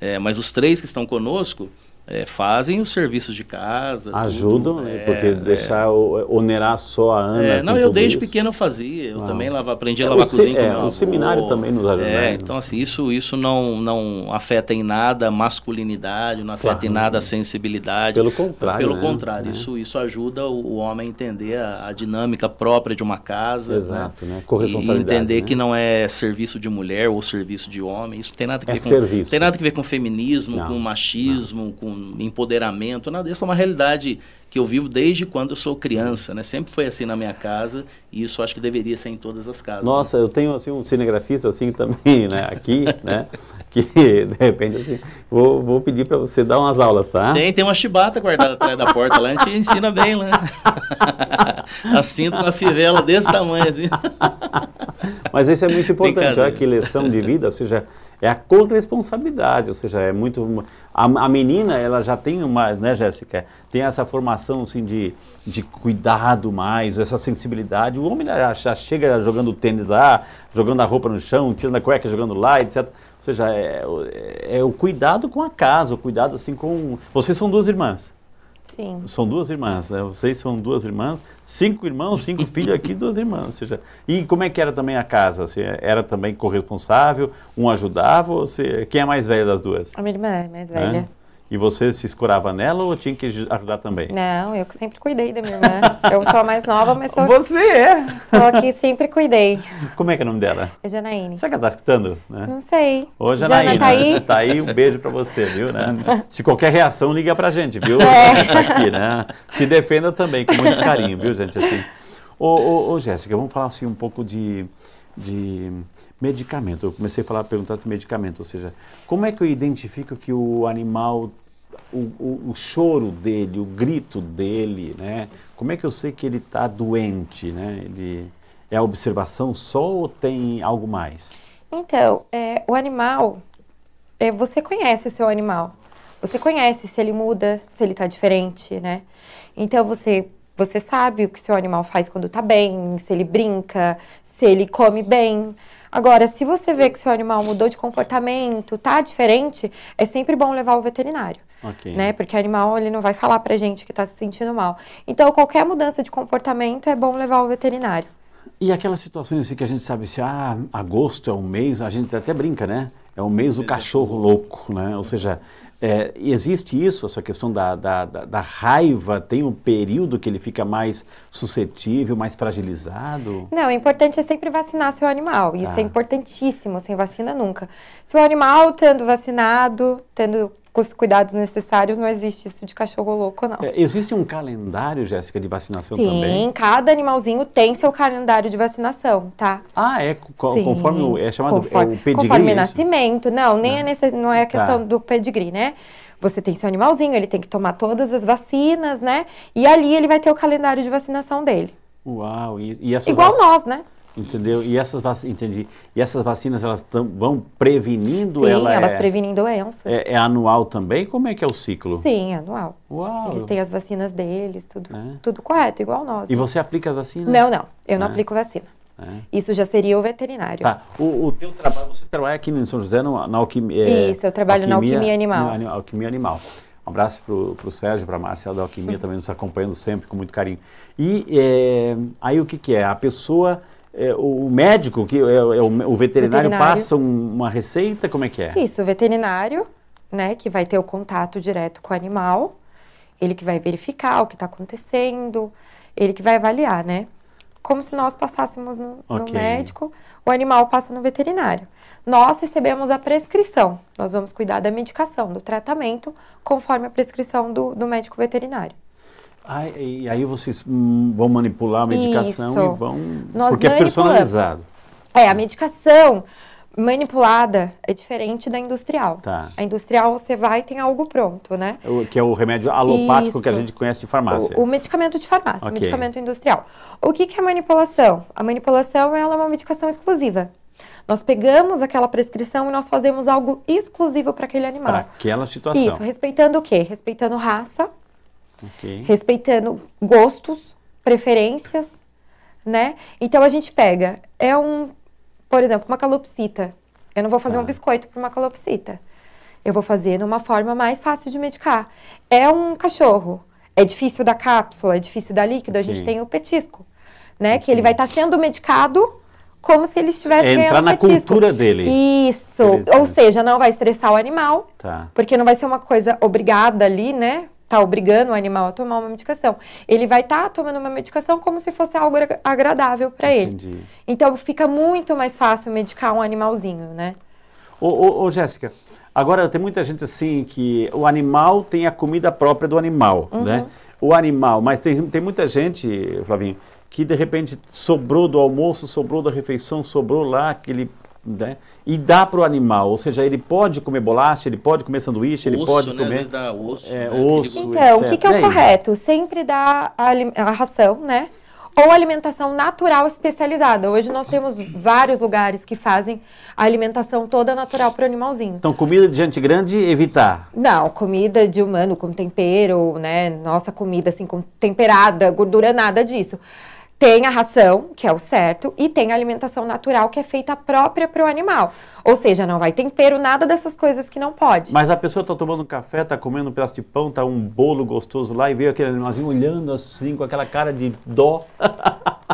É, mas os três que estão conosco, é, fazem os serviços de casa. Ajudam, tudo, é, porque deixar onerar só a Ana. É, não, eu desde isso. pequeno eu fazia, eu ah. também lava, aprendi a é, lavar a cozinha. É, o seminário também nos ajuda. É, né? então assim, isso, isso não, não afeta em nada a masculinidade, não afeta claro. em nada a sensibilidade. Pelo contrário. Pelo né? contrário, é. isso, isso ajuda o, homem a entender a, a, dinâmica própria de uma casa. Né? Exato, né? Corresponsabilidade. E entender né? que não é serviço de mulher ou serviço de homem. Isso tem nada a é ver com. Serviço. Tem nada a ver com feminismo, não, com machismo, não. com empoderamento, nada. Essa é uma realidade que eu vivo desde quando eu sou criança, né? Sempre foi assim na minha casa e isso acho que deveria ser em todas as casas. Nossa, né? eu tenho assim um cinegrafista assim também, né? Aqui, né? Que de repente assim, vou, vou pedir para você dar umas aulas, tá? Tem, tem uma chibata guardada atrás da porta lá, a gente ensina bem lá. assim com uma fivela desse tamanho assim. Mas isso é muito importante, olha que lição de vida, ou seja, é a corresponsabilidade, ou seja, é muito a, a menina ela já tem uma, né, Jéssica, tem essa formação assim de, de cuidado mais, essa sensibilidade. O homem já, já chega jogando tênis lá, jogando a roupa no chão, tirando a cueca, jogando lá, etc. Ou seja, é, é, é o cuidado com a casa, o cuidado assim com. Vocês são duas irmãs. Sim. São duas irmãs, né? Vocês são duas irmãs, cinco irmãos, cinco filhos aqui, duas irmãs. Seja, e como é que era também a casa? Você era também corresponsável? Um ajudava? Ou você, quem é mais velha das duas? A minha irmã é mais velha. E você se escurava nela ou tinha que ajudar também? Não, eu que sempre cuidei da minha irmã. eu sou a mais nova, mas sou. Você é? Sou a que sempre cuidei. Como é que é o nome dela? É Janaíne. Será que ela está escutando? Né? Não sei. Ô, Janaíne, Jana, tá aí? você tá aí, um beijo para você, viu? Né? Se qualquer reação, liga pra gente, viu? É. Tá aqui, né? Se defenda também, com muito carinho, viu, gente? Assim. Ô, ô, ô Jéssica, vamos falar assim um pouco de. de Medicamento. Eu comecei a falar, perguntar de medicamento, ou seja, como é que eu identifico que o animal, o, o, o choro dele, o grito dele, né? Como é que eu sei que ele está doente, né? Ele é a observação só ou tem algo mais? Então, é, o animal, é, você conhece o seu animal. Você conhece se ele muda, se ele está diferente, né? Então você você sabe o que seu animal faz quando está bem, se ele brinca, se ele come bem. Agora, se você vê que seu animal mudou de comportamento, tá diferente, é sempre bom levar ao veterinário. Okay. Né? Porque o animal ele não vai falar pra gente que está se sentindo mal. Então, qualquer mudança de comportamento é bom levar ao veterinário. E aquelas situações assim que a gente sabe se ah, agosto é um mês, a gente até brinca, né? É o mês do cachorro louco, né? Ou seja, é, existe isso, essa questão da, da, da, da, raiva, tem um período que ele fica mais suscetível, mais fragilizado? Não, o importante é sempre vacinar seu animal. Isso tá. é importantíssimo, sem vacina nunca. Se o animal estando vacinado, tendo com os cuidados necessários, não existe isso de cachorro louco, não. É, existe um calendário, Jéssica, de vacinação Sim, também? Sim, cada animalzinho tem seu calendário de vacinação, tá? Ah, é? Co Sim, conforme o, é chamado conforme, é o pedigree? Conforme é nascimento. Não, nem não. É nesse, não é a questão tá. do pedigree, né? Você tem seu animalzinho, ele tem que tomar todas as vacinas, né? E ali ele vai ter o calendário de vacinação dele. Uau! E, e Igual vac... nós, né? Entendeu? E essas vacinas, entendi. E essas vacinas elas tão, vão prevenindo Sim, ela elas é, previnem doenças. É, é, anual também? Como é que é o ciclo? Sim, é anual. Uau. Eles têm as vacinas deles, tudo, é. tudo correto, igual nós. E né? você aplica as vacinas? Não, não. Eu não é. aplico vacina. É. Isso já seria o veterinário. Tá. O, o teu trabalho, você trabalha aqui em São José no, na alquimia. É, Isso, eu trabalho alquimia, na alquimia animal. Na alquimia animal. Um abraço para o Sérgio, para a Márcia da Alquimia, também nos acompanhando sempre com muito carinho. E aí o que, que é? A pessoa é, o médico, que é, é o, o veterinário, veterinário, passa um, uma receita, como é que é? Isso, o veterinário, né, que vai ter o contato direto com o animal, ele que vai verificar o que está acontecendo, ele que vai avaliar, né? Como se nós passássemos no, okay. no médico, o animal passa no veterinário. Nós recebemos a prescrição, nós vamos cuidar da medicação, do tratamento, conforme a prescrição do, do médico veterinário. Ah, e aí vocês hum, vão manipular a medicação Isso. e vão. Nós porque é personalizado. É, a medicação manipulada é diferente da industrial. Tá. A industrial você vai e tem algo pronto, né? O, que é o remédio alopático Isso. que a gente conhece de farmácia. O, o medicamento de farmácia, okay. medicamento industrial. O que, que é manipulação? A manipulação ela é uma medicação exclusiva. Nós pegamos aquela prescrição e nós fazemos algo exclusivo para aquele animal. Para aquela situação. Isso, respeitando o quê? Respeitando raça, Okay. Respeitando gostos, preferências, né? Então a gente pega, é um, por exemplo, uma calopsita. Eu não vou fazer ah. um biscoito para uma calopsita. Eu vou fazer numa forma mais fácil de medicar. É um cachorro. É difícil da cápsula, é difícil da líquido, a gente tem o petisco, né? Que ele vai estar tá sendo medicado como se ele estivesse Entrar ganhando na petisco. cultura dele. Isso. Ou seja, não vai estressar o animal, tá. porque não vai ser uma coisa obrigada ali, né? Tá obrigando o animal a tomar uma medicação. Ele vai estar tá tomando uma medicação como se fosse algo agradável para ele. Então fica muito mais fácil medicar um animalzinho, né? Ô, ô, ô, Jéssica, agora tem muita gente assim que o animal tem a comida própria do animal, uhum. né? O animal, mas tem, tem muita gente, Flavinho, que de repente sobrou do almoço, sobrou da refeição, sobrou lá aquele né? E dá para o animal, ou seja, ele pode comer bolacha, ele pode comer sanduíche, ele pode né? comer dá osso, é, né? osso Então, o que, que é o correto? Sempre dar a, a ração, né? ou alimentação natural especializada. Hoje nós temos vários lugares que fazem a alimentação toda natural para o animalzinho. Então, comida de gente grande, evitar? Não, comida de humano com tempero, né? Nossa comida assim com temperada, gordura, nada disso. Tem a ração, que é o certo, e tem a alimentação natural, que é feita própria para o animal. Ou seja, não vai tempero, nada dessas coisas que não pode. Mas a pessoa está tomando café, está comendo um pedaço de pão, está um bolo gostoso lá e veio aquele animalzinho olhando assim, com aquela cara de dó.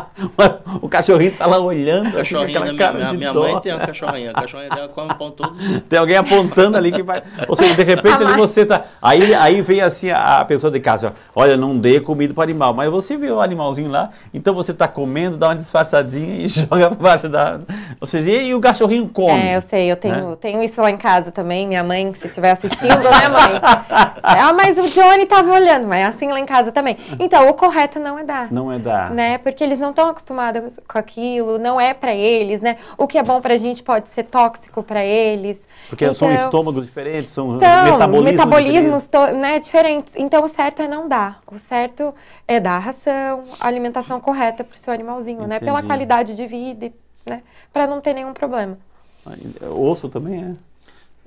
o cachorrinho está lá olhando, assim, com aquela cara minha, de minha dó. Minha mãe tem uma cachorrinha, a cachorrinha dela come pão todo dia. Tem alguém apontando ali que vai... Ou seja, de repente ali você está... Aí, aí vem assim a, a pessoa de casa, olha, não dê comida para o animal, mas você vê o animalzinho lá, então você está comendo, dá uma disfarçadinha e joga para baixo da... Ou seja, e, o cachorrinho come. É, eu sei, eu tenho, né? tenho isso lá em casa também, minha mãe, se estiver assistindo, né mãe? Ah, mas o Johnny estava olhando, mas é assim lá em casa também. Então, o correto não é dar. Não é dar. Né? Porque eles não estão acostumados com aquilo, não é para eles, né? O que é bom pra gente pode ser tóxico para eles. Porque então, são estômagos diferentes, são, são metabolismos, metabolismos diferentes. né, diferentes. Então, o certo é não dar. O certo é dar a ração, a alimentação correta para o seu animalzinho, Entendi. né? Pela qualidade de vida, né? Para não ter nenhum problema. Osso também é.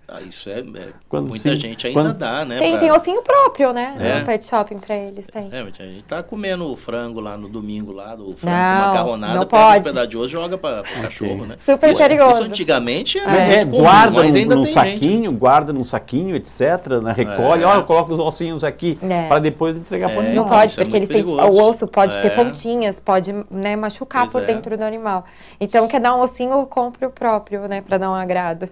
Ah, isso é, é quando, muita sim, gente ainda quando... dá, né? Tem, pra... tem ossinho próprio, né? É. No pet shopping pra eles, tem. É, a gente tá comendo o frango lá no domingo lá, do frango não, macarronada, não pega pode. pedaço de osso joga pra, pra okay. cachorro, né? Super isso, perigoso. Isso antigamente era é, é guarda num, num saquinho, gente. guarda num saquinho, etc, né? recolhe, é. olha, coloca os ossinhos aqui é. para depois entregar é. pro animal. Não pode, porque é eles têm, o osso pode ter pontinhas, pode né, machucar pois por é. dentro do animal. Então, quer dar um ossinho, compre o próprio, né, para dar um agrado.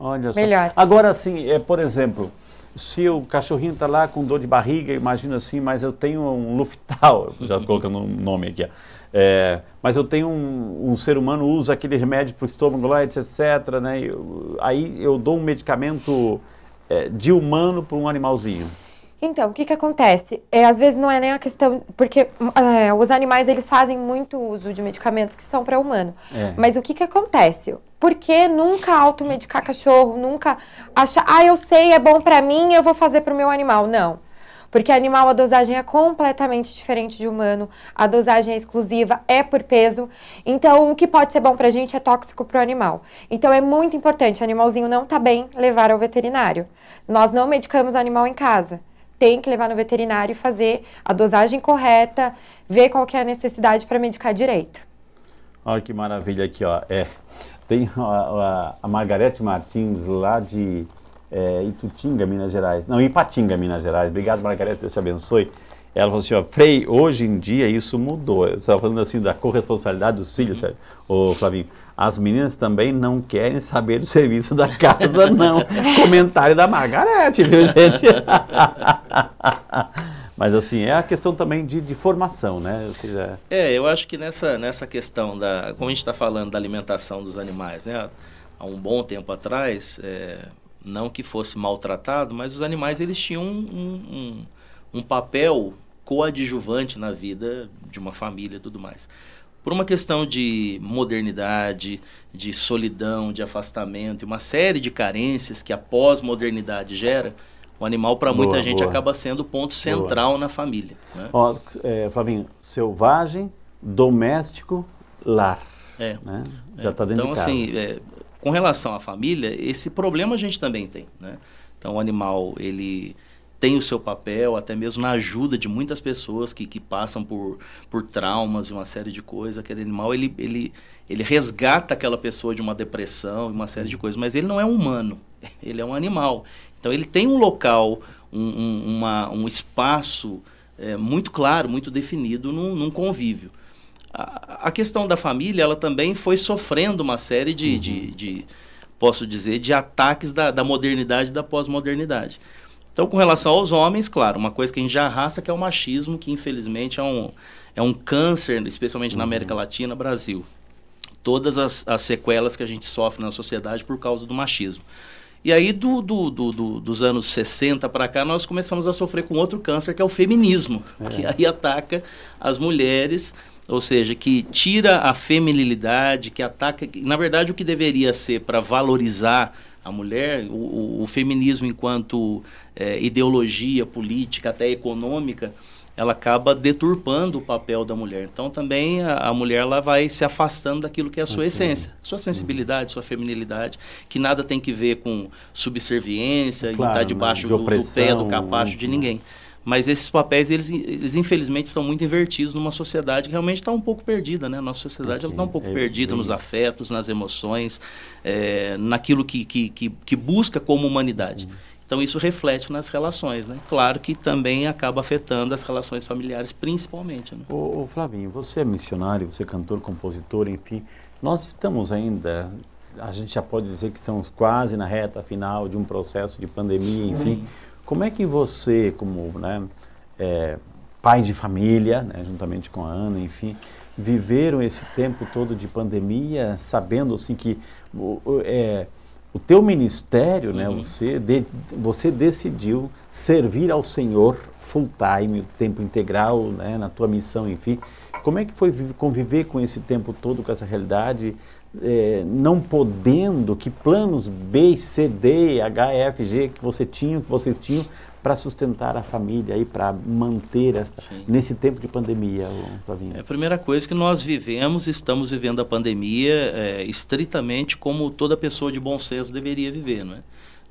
Olha Melhor. só. Agora, assim, é, por exemplo, se o cachorrinho está lá com dor de barriga, imagina assim, mas eu tenho um Luftal, já colocando um nome aqui, é, mas eu tenho um, um, ser humano usa aquele remédio para o estômago lá, etc, né? Eu, aí eu dou um medicamento é, de humano para um animalzinho. Então, o que que acontece? É, às vezes não é nem a questão, porque é, os animais eles fazem muito uso de medicamentos que são para humano. É. Mas o que que acontece? Por que nunca automedicar cachorro? Nunca achar, ah, eu sei, é bom para mim, eu vou fazer para o meu animal? Não. Porque animal a dosagem é completamente diferente de humano, a dosagem é exclusiva, é por peso. Então, o que pode ser bom pra gente é tóxico pro animal. Então, é muito importante, o animalzinho não tá bem, levar ao veterinário. Nós não medicamos animal em casa tem que levar no veterinário e fazer a dosagem correta, ver qual que é a necessidade para medicar direito. Olha que maravilha aqui, ó. É, tem a, a, a Margarete Martins lá de é, Itutinga, Minas Gerais. Não, Ipatinga, Minas Gerais. Obrigado, Margarete, Deus te abençoe. ela falou assim, ó, Frei, hoje em dia isso mudou. Você estava falando assim da corresponsabilidade dos filhos, uhum. ô Flavinho. As meninas também não querem saber do serviço da casa, não. Comentário da Margarete, viu, gente? Mas assim, é a questão também de, de formação, né? Ou seja... É, eu acho que nessa, nessa questão da. Como a gente está falando da alimentação dos animais, né? Há um bom tempo atrás, é, não que fosse maltratado, mas os animais eles tinham um, um, um papel coadjuvante na vida de uma família e tudo mais. Por uma questão de modernidade, de solidão, de afastamento e uma série de carências que a pós-modernidade gera, o animal, para muita gente, boa. acaba sendo o ponto central boa. na família. Né? Ó, é, Flavinho, selvagem, doméstico, lar. É. Né? Já está é. dentro então, de casa. Assim, é, com relação à família, esse problema a gente também tem. Né? Então, o animal, ele tem o seu papel, até mesmo na ajuda de muitas pessoas que, que passam por, por traumas e uma série de coisas. Aquele animal, ele, ele, ele resgata aquela pessoa de uma depressão e uma série de coisas, mas ele não é humano, ele é um animal. Então ele tem um local, um, um, uma, um espaço é, muito claro, muito definido num, num convívio. A, a, questão da família, ela também foi sofrendo uma série de, uhum. de, de, posso dizer, de ataques da, da modernidade e da pós-modernidade. Então, com relação aos homens, claro, uma coisa que a gente já arrasta que é o machismo, que infelizmente é um, é um câncer, especialmente uhum. na América Latina, Brasil. Todas as, as sequelas que a gente sofre na sociedade por causa do machismo. E aí, do, do, do, do dos anos 60 para cá, nós começamos a sofrer com outro câncer, que é o feminismo, é. que aí ataca as mulheres, ou seja, que tira a feminilidade, que ataca. Na verdade, o que deveria ser para valorizar a mulher, o, o, o feminismo enquanto é, ideologia política, até econômica, ela acaba deturpando o papel da mulher. Então também a, a mulher ela vai se afastando daquilo que é a sua essência, sua sensibilidade, sua feminilidade, que nada tem que ver com subserviência, claro, estar debaixo né? de do, do, pé, do capacho de ninguém. Mas esses papéis, eles, eles infelizmente estão muito invertidos numa sociedade que realmente está um pouco perdida, né? Nossa sociedade está um pouco é, perdida é nos afetos, nas emoções, é, naquilo que, que, que, que, busca como humanidade. Uhum. Então isso reflete nas relações, né? Claro que também acaba afetando as relações familiares, principalmente. Né? Ô, ô, Flavinho, você é missionário, você é cantor, compositor, enfim. Nós estamos ainda, a gente já pode dizer que estamos quase na reta final de um processo de pandemia, enfim. Como é que você, como né, é, pai de família, né, juntamente com a Ana, enfim, viveram esse tempo todo de pandemia, sabendo assim que é, o teu ministério, né, uhum. né, você, de, você decidiu servir ao Senhor full time, tempo integral, né, na tua missão, enfim. Como é que foi conviver com esse tempo todo, com essa realidade, é, não podendo, que planos B, C, D, H, F, G que você tinha, que vocês tinham para sustentar a família e para manter esta, nesse tempo de pandemia, Flavinho? É a primeira coisa que nós vivemos, estamos vivendo a pandemia é, estritamente como toda pessoa de bom senso deveria viver, não é?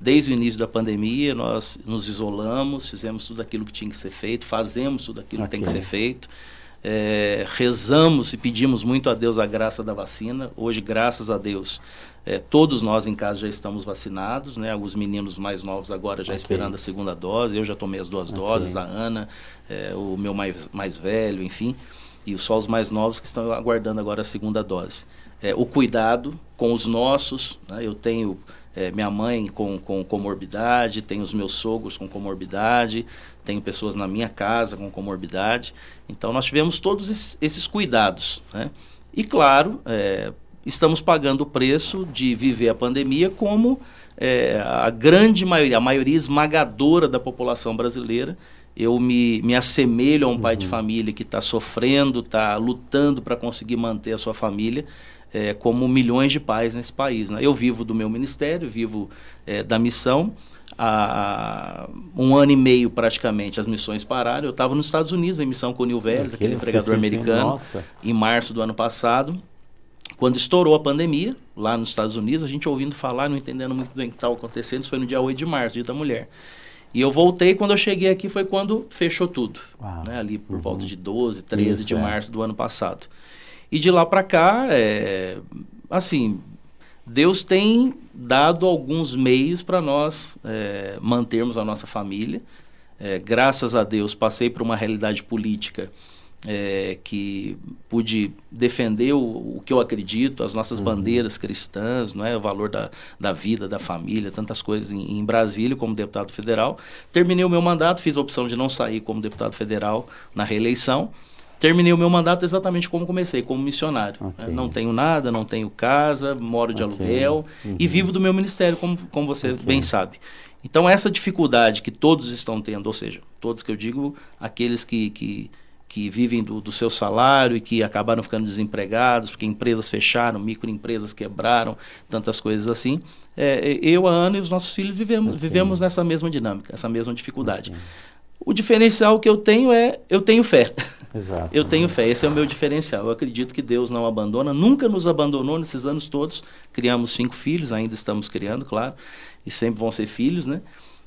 Desde o início da pandemia, nós nos isolamos, fizemos tudo aquilo que tinha que ser feito, fazemos tudo aquilo okay. que tem que ser feito. É, rezamos e pedimos muito a Deus a graça da vacina. Hoje, graças a Deus, é, todos nós em casa já estamos vacinados, né? Os meninos mais novos agora já okay. esperando a segunda dose. Eu já tomei as duas okay. doses, a Ana, é, o meu mais, mais velho, enfim. E só os mais novos que estão aguardando agora a segunda dose. É, o cuidado com os nossos, né? eu tenho é, minha mãe com, com comorbidade, tenho os meus sogros com comorbidade, tenho pessoas na minha casa com comorbidade. Então, nós tivemos todos esses, esses cuidados. Né? E, claro, é, estamos pagando o preço de viver a pandemia como é, a grande maioria, a maioria esmagadora da população brasileira. Eu me, me assemelho a um uhum. pai de uhum. família que está sofrendo, está lutando para conseguir manter a sua família é, como milhões de pais nesse país. Né? Eu vivo do meu ministério, vivo é, da missão. Há um ano e meio praticamente as missões pararam. Eu estava nos Estados Unidos em missão com o Neil Veres, aquele empregador americano, Nossa. em março do ano passado. Quando estourou a pandemia, lá nos Estados Unidos, a gente ouvindo falar, não entendendo muito bem o que estava acontecendo, isso foi no dia 8 de março, dia da mulher. E eu voltei, quando eu cheguei aqui, foi quando fechou tudo. Né? Ali por uhum. volta de 12, 13 isso, de é. março do ano passado. E de lá para cá, é, assim, Deus tem dado alguns meios para nós é, mantermos a nossa família. É, graças a Deus, passei por uma realidade política é, que pude defender o, o, que eu acredito, as nossas uhum. bandeiras cristãs, não é, o valor da, da vida, da família, tantas coisas em, em, Brasília como deputado federal. Terminei o meu mandato, fiz a opção de não sair como deputado federal na reeleição. Terminei o meu mandato exatamente como comecei, como missionário. Okay. Né? Não tenho nada, não tenho casa, moro de okay. aluguel uhum. e vivo do meu ministério, como, como você okay. bem sabe. Então, essa dificuldade que todos estão tendo, ou seja, todos que eu digo, aqueles que, que que vivem do, do, seu salário e que acabaram ficando desempregados, porque empresas fecharam, microempresas quebraram, tantas coisas assim. É, eu, a Ana e os nossos filhos vivemos, okay. vivemos nessa mesma dinâmica, essa mesma dificuldade. Okay. O diferencial que eu tenho é, eu tenho fé. Exato. eu tenho fé, esse é o meu diferencial. Eu acredito que Deus não abandona, nunca nos abandonou nesses anos todos. Criamos cinco filhos, ainda estamos criando, claro, e sempre vão ser filhos, né?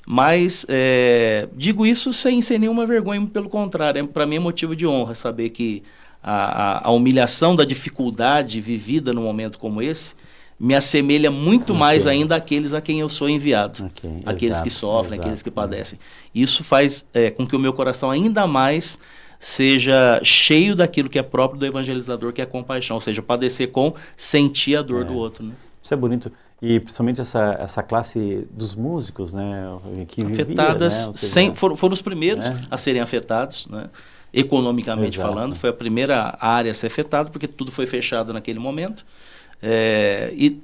Mas é, digo isso sem, sem nenhuma vergonha, pelo contrário, é, para mim é motivo de honra saber que a, a, a, humilhação da dificuldade vivida num momento como esse me assemelha muito okay. mais ainda àqueles a quem eu sou enviado, okay. aqueles que sofrem, exato. aqueles que padecem. Isso faz é, com que o meu coração ainda mais seja cheio daquilo que é próprio do evangelizador, que é a compaixão, ou seja, padecer com sentir a dor é. do outro. Né? Isso é bonito. E principalmente essa, essa classe dos músicos, né? Que Afetadas, vivia, né? seja, sem, foram, foram os primeiros é. a serem afetados, né? economicamente Exato. falando. Foi a primeira área a ser afetada, porque tudo foi fechado naquele momento. É, e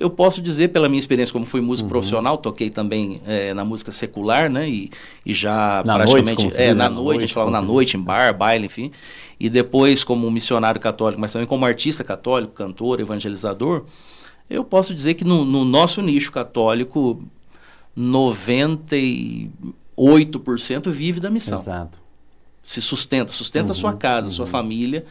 eu posso dizer, pela minha experiência como fui músico uhum. profissional, toquei também é, na música secular, né? E, e já na praticamente. Noite, é, na, na noite, noite, a gente falava na noite, em bar, baile, enfim. E depois, como missionário católico, mas também como artista católico, cantor, evangelizador. Eu posso dizer que no, no nosso nicho católico, 98% vive da missão. Exato. Se sustenta, sustenta uhum, a sua casa, a sua uhum. família,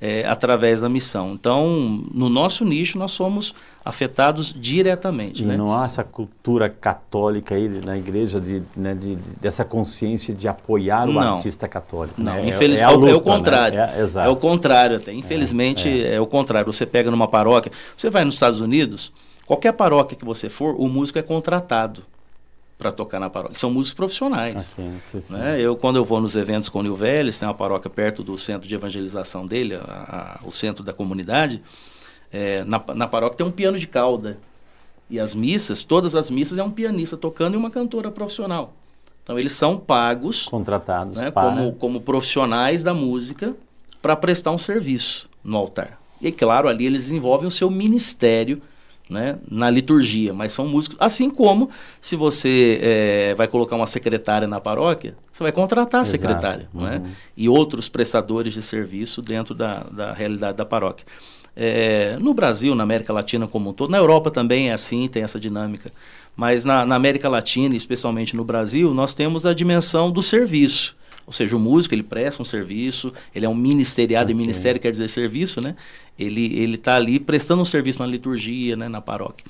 é, através da missão. Então, no nosso nicho, nós somos afetados diretamente. E né? não há essa cultura católica aí na igreja de, né, de, dessa consciência de apoiar o não, artista católico. Não, né? infelizmente é, é, luta, é, o contrário. Né? É, é, o contrário até. Infelizmente é, é. é, o contrário. Você pega numa paróquia, você vai nos Estados Unidos, qualquer paróquia que você for, o músico é contratado para tocar na paróquia. São músicos profissionais. Okay, sim, sim. Né? Eu, quando eu vou nos eventos com o Nil Vélez, tem uma paróquia perto do centro de evangelização dele, a, a, o centro da comunidade, é, na, na paróquia tem um piano de cauda. E as missas, todas as missas, é um pianista tocando e uma cantora profissional. Então eles são pagos, contratados né, para... como, como profissionais da música para prestar um serviço no altar. E claro, ali eles desenvolvem o seu ministério né, na liturgia, mas são músicos. Assim como se você é, vai colocar uma secretária na paróquia, você vai contratar a secretária uhum. né, e outros prestadores de serviço dentro da, da realidade da paróquia. É, no Brasil, na América Latina como um todo, na Europa também é assim, tem essa dinâmica. Mas na, na América Latina, especialmente no Brasil, nós temos a dimensão do serviço. Ou seja, o músico ele presta um serviço, ele é um ministeriado, okay. e ministério quer dizer serviço, né? Ele ele está ali prestando um serviço na liturgia, né, na paróquia.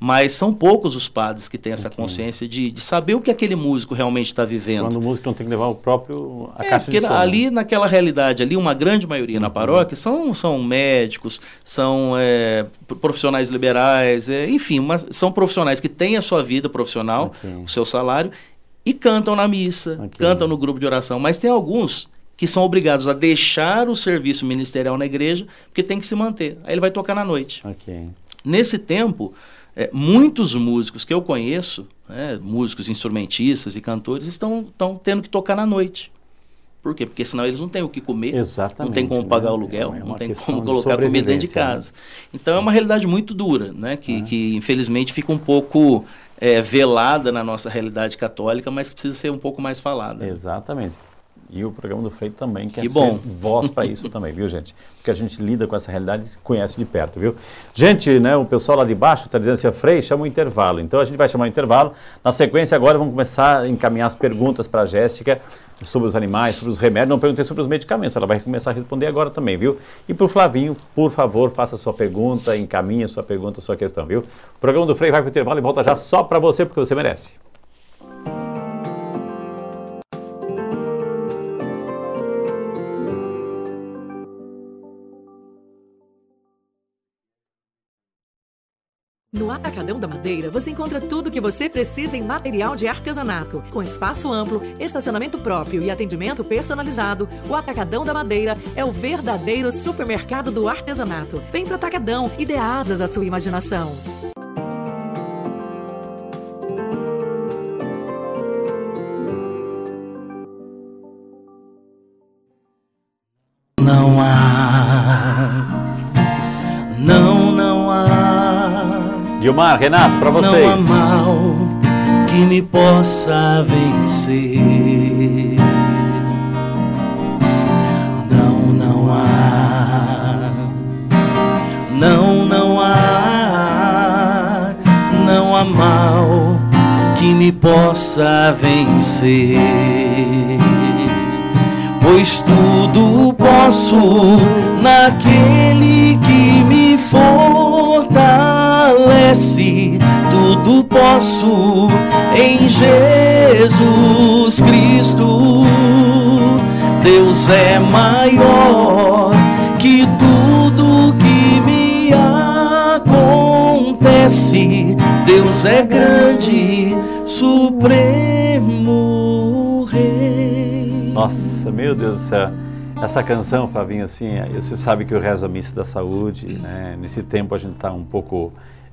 Mas são poucos os padres que têm essa okay. consciência de, de saber o que aquele músico realmente está vivendo. Quando o músico não tem que levar o próprio a é, caixa porque de som, ali né? naquela realidade ali uma grande maioria uhum. na paróquia são, são médicos, são é, profissionais liberais, é, enfim, mas são profissionais que têm a sua vida profissional, okay. o seu salário e cantam na missa, okay. cantam no grupo de oração. Mas tem alguns que são obrigados a deixar o serviço ministerial na igreja porque tem que se manter. Aí ele vai tocar na noite. Nesse tempo é, muitos músicos que eu conheço, né, músicos, instrumentistas e cantores, estão, estão tendo que tocar na noite. Por quê? Porque senão eles não têm o que comer, Exatamente, não tem como né? pagar o aluguel, é não tem como colocar comida dentro de casa. Né? Então é uma realidade muito dura, né? que, que infelizmente fica um pouco é, velada na nossa realidade católica, mas precisa ser um pouco mais falada. Exatamente. E o programa do Frei também quer que bom. ser voz para isso também, viu, gente? Porque a gente lida com essa realidade e conhece de perto, viu? Gente, né, o pessoal lá de baixo está dizendo assim, Frei, chama o intervalo. Então a gente vai chamar o intervalo. Na sequência agora vamos começar a encaminhar as perguntas para a Jéssica sobre os animais, sobre os remédios. Não perguntei sobre os medicamentos, ela vai começar a responder agora também, viu? E para o Flavinho, por favor, faça a sua pergunta, encaminhe a sua pergunta, a sua questão, viu? O programa do Frei vai para o intervalo e volta já só para você, porque você merece. No Atacadão da Madeira, você encontra tudo o que você precisa em material de artesanato. Com espaço amplo, estacionamento próprio e atendimento personalizado, o Atacadão da Madeira é o verdadeiro supermercado do artesanato. Vem pro Atacadão e dê asas à sua imaginação. Gilmar, Renato, para vocês. Não há mal que me possa vencer. Não, não há. Não, não há. Não há mal que me possa vencer pois tudo posso naquele que me fortalece. Tudo posso em Jesus Cristo. Deus é maior que tudo que me acontece. Deus é grande, supremo rei. Nossa, meu Deus do céu. Essa canção, Flavinho, assim, você sabe que eu rezo a missa da saúde, né? Nesse tempo a gente está um pouco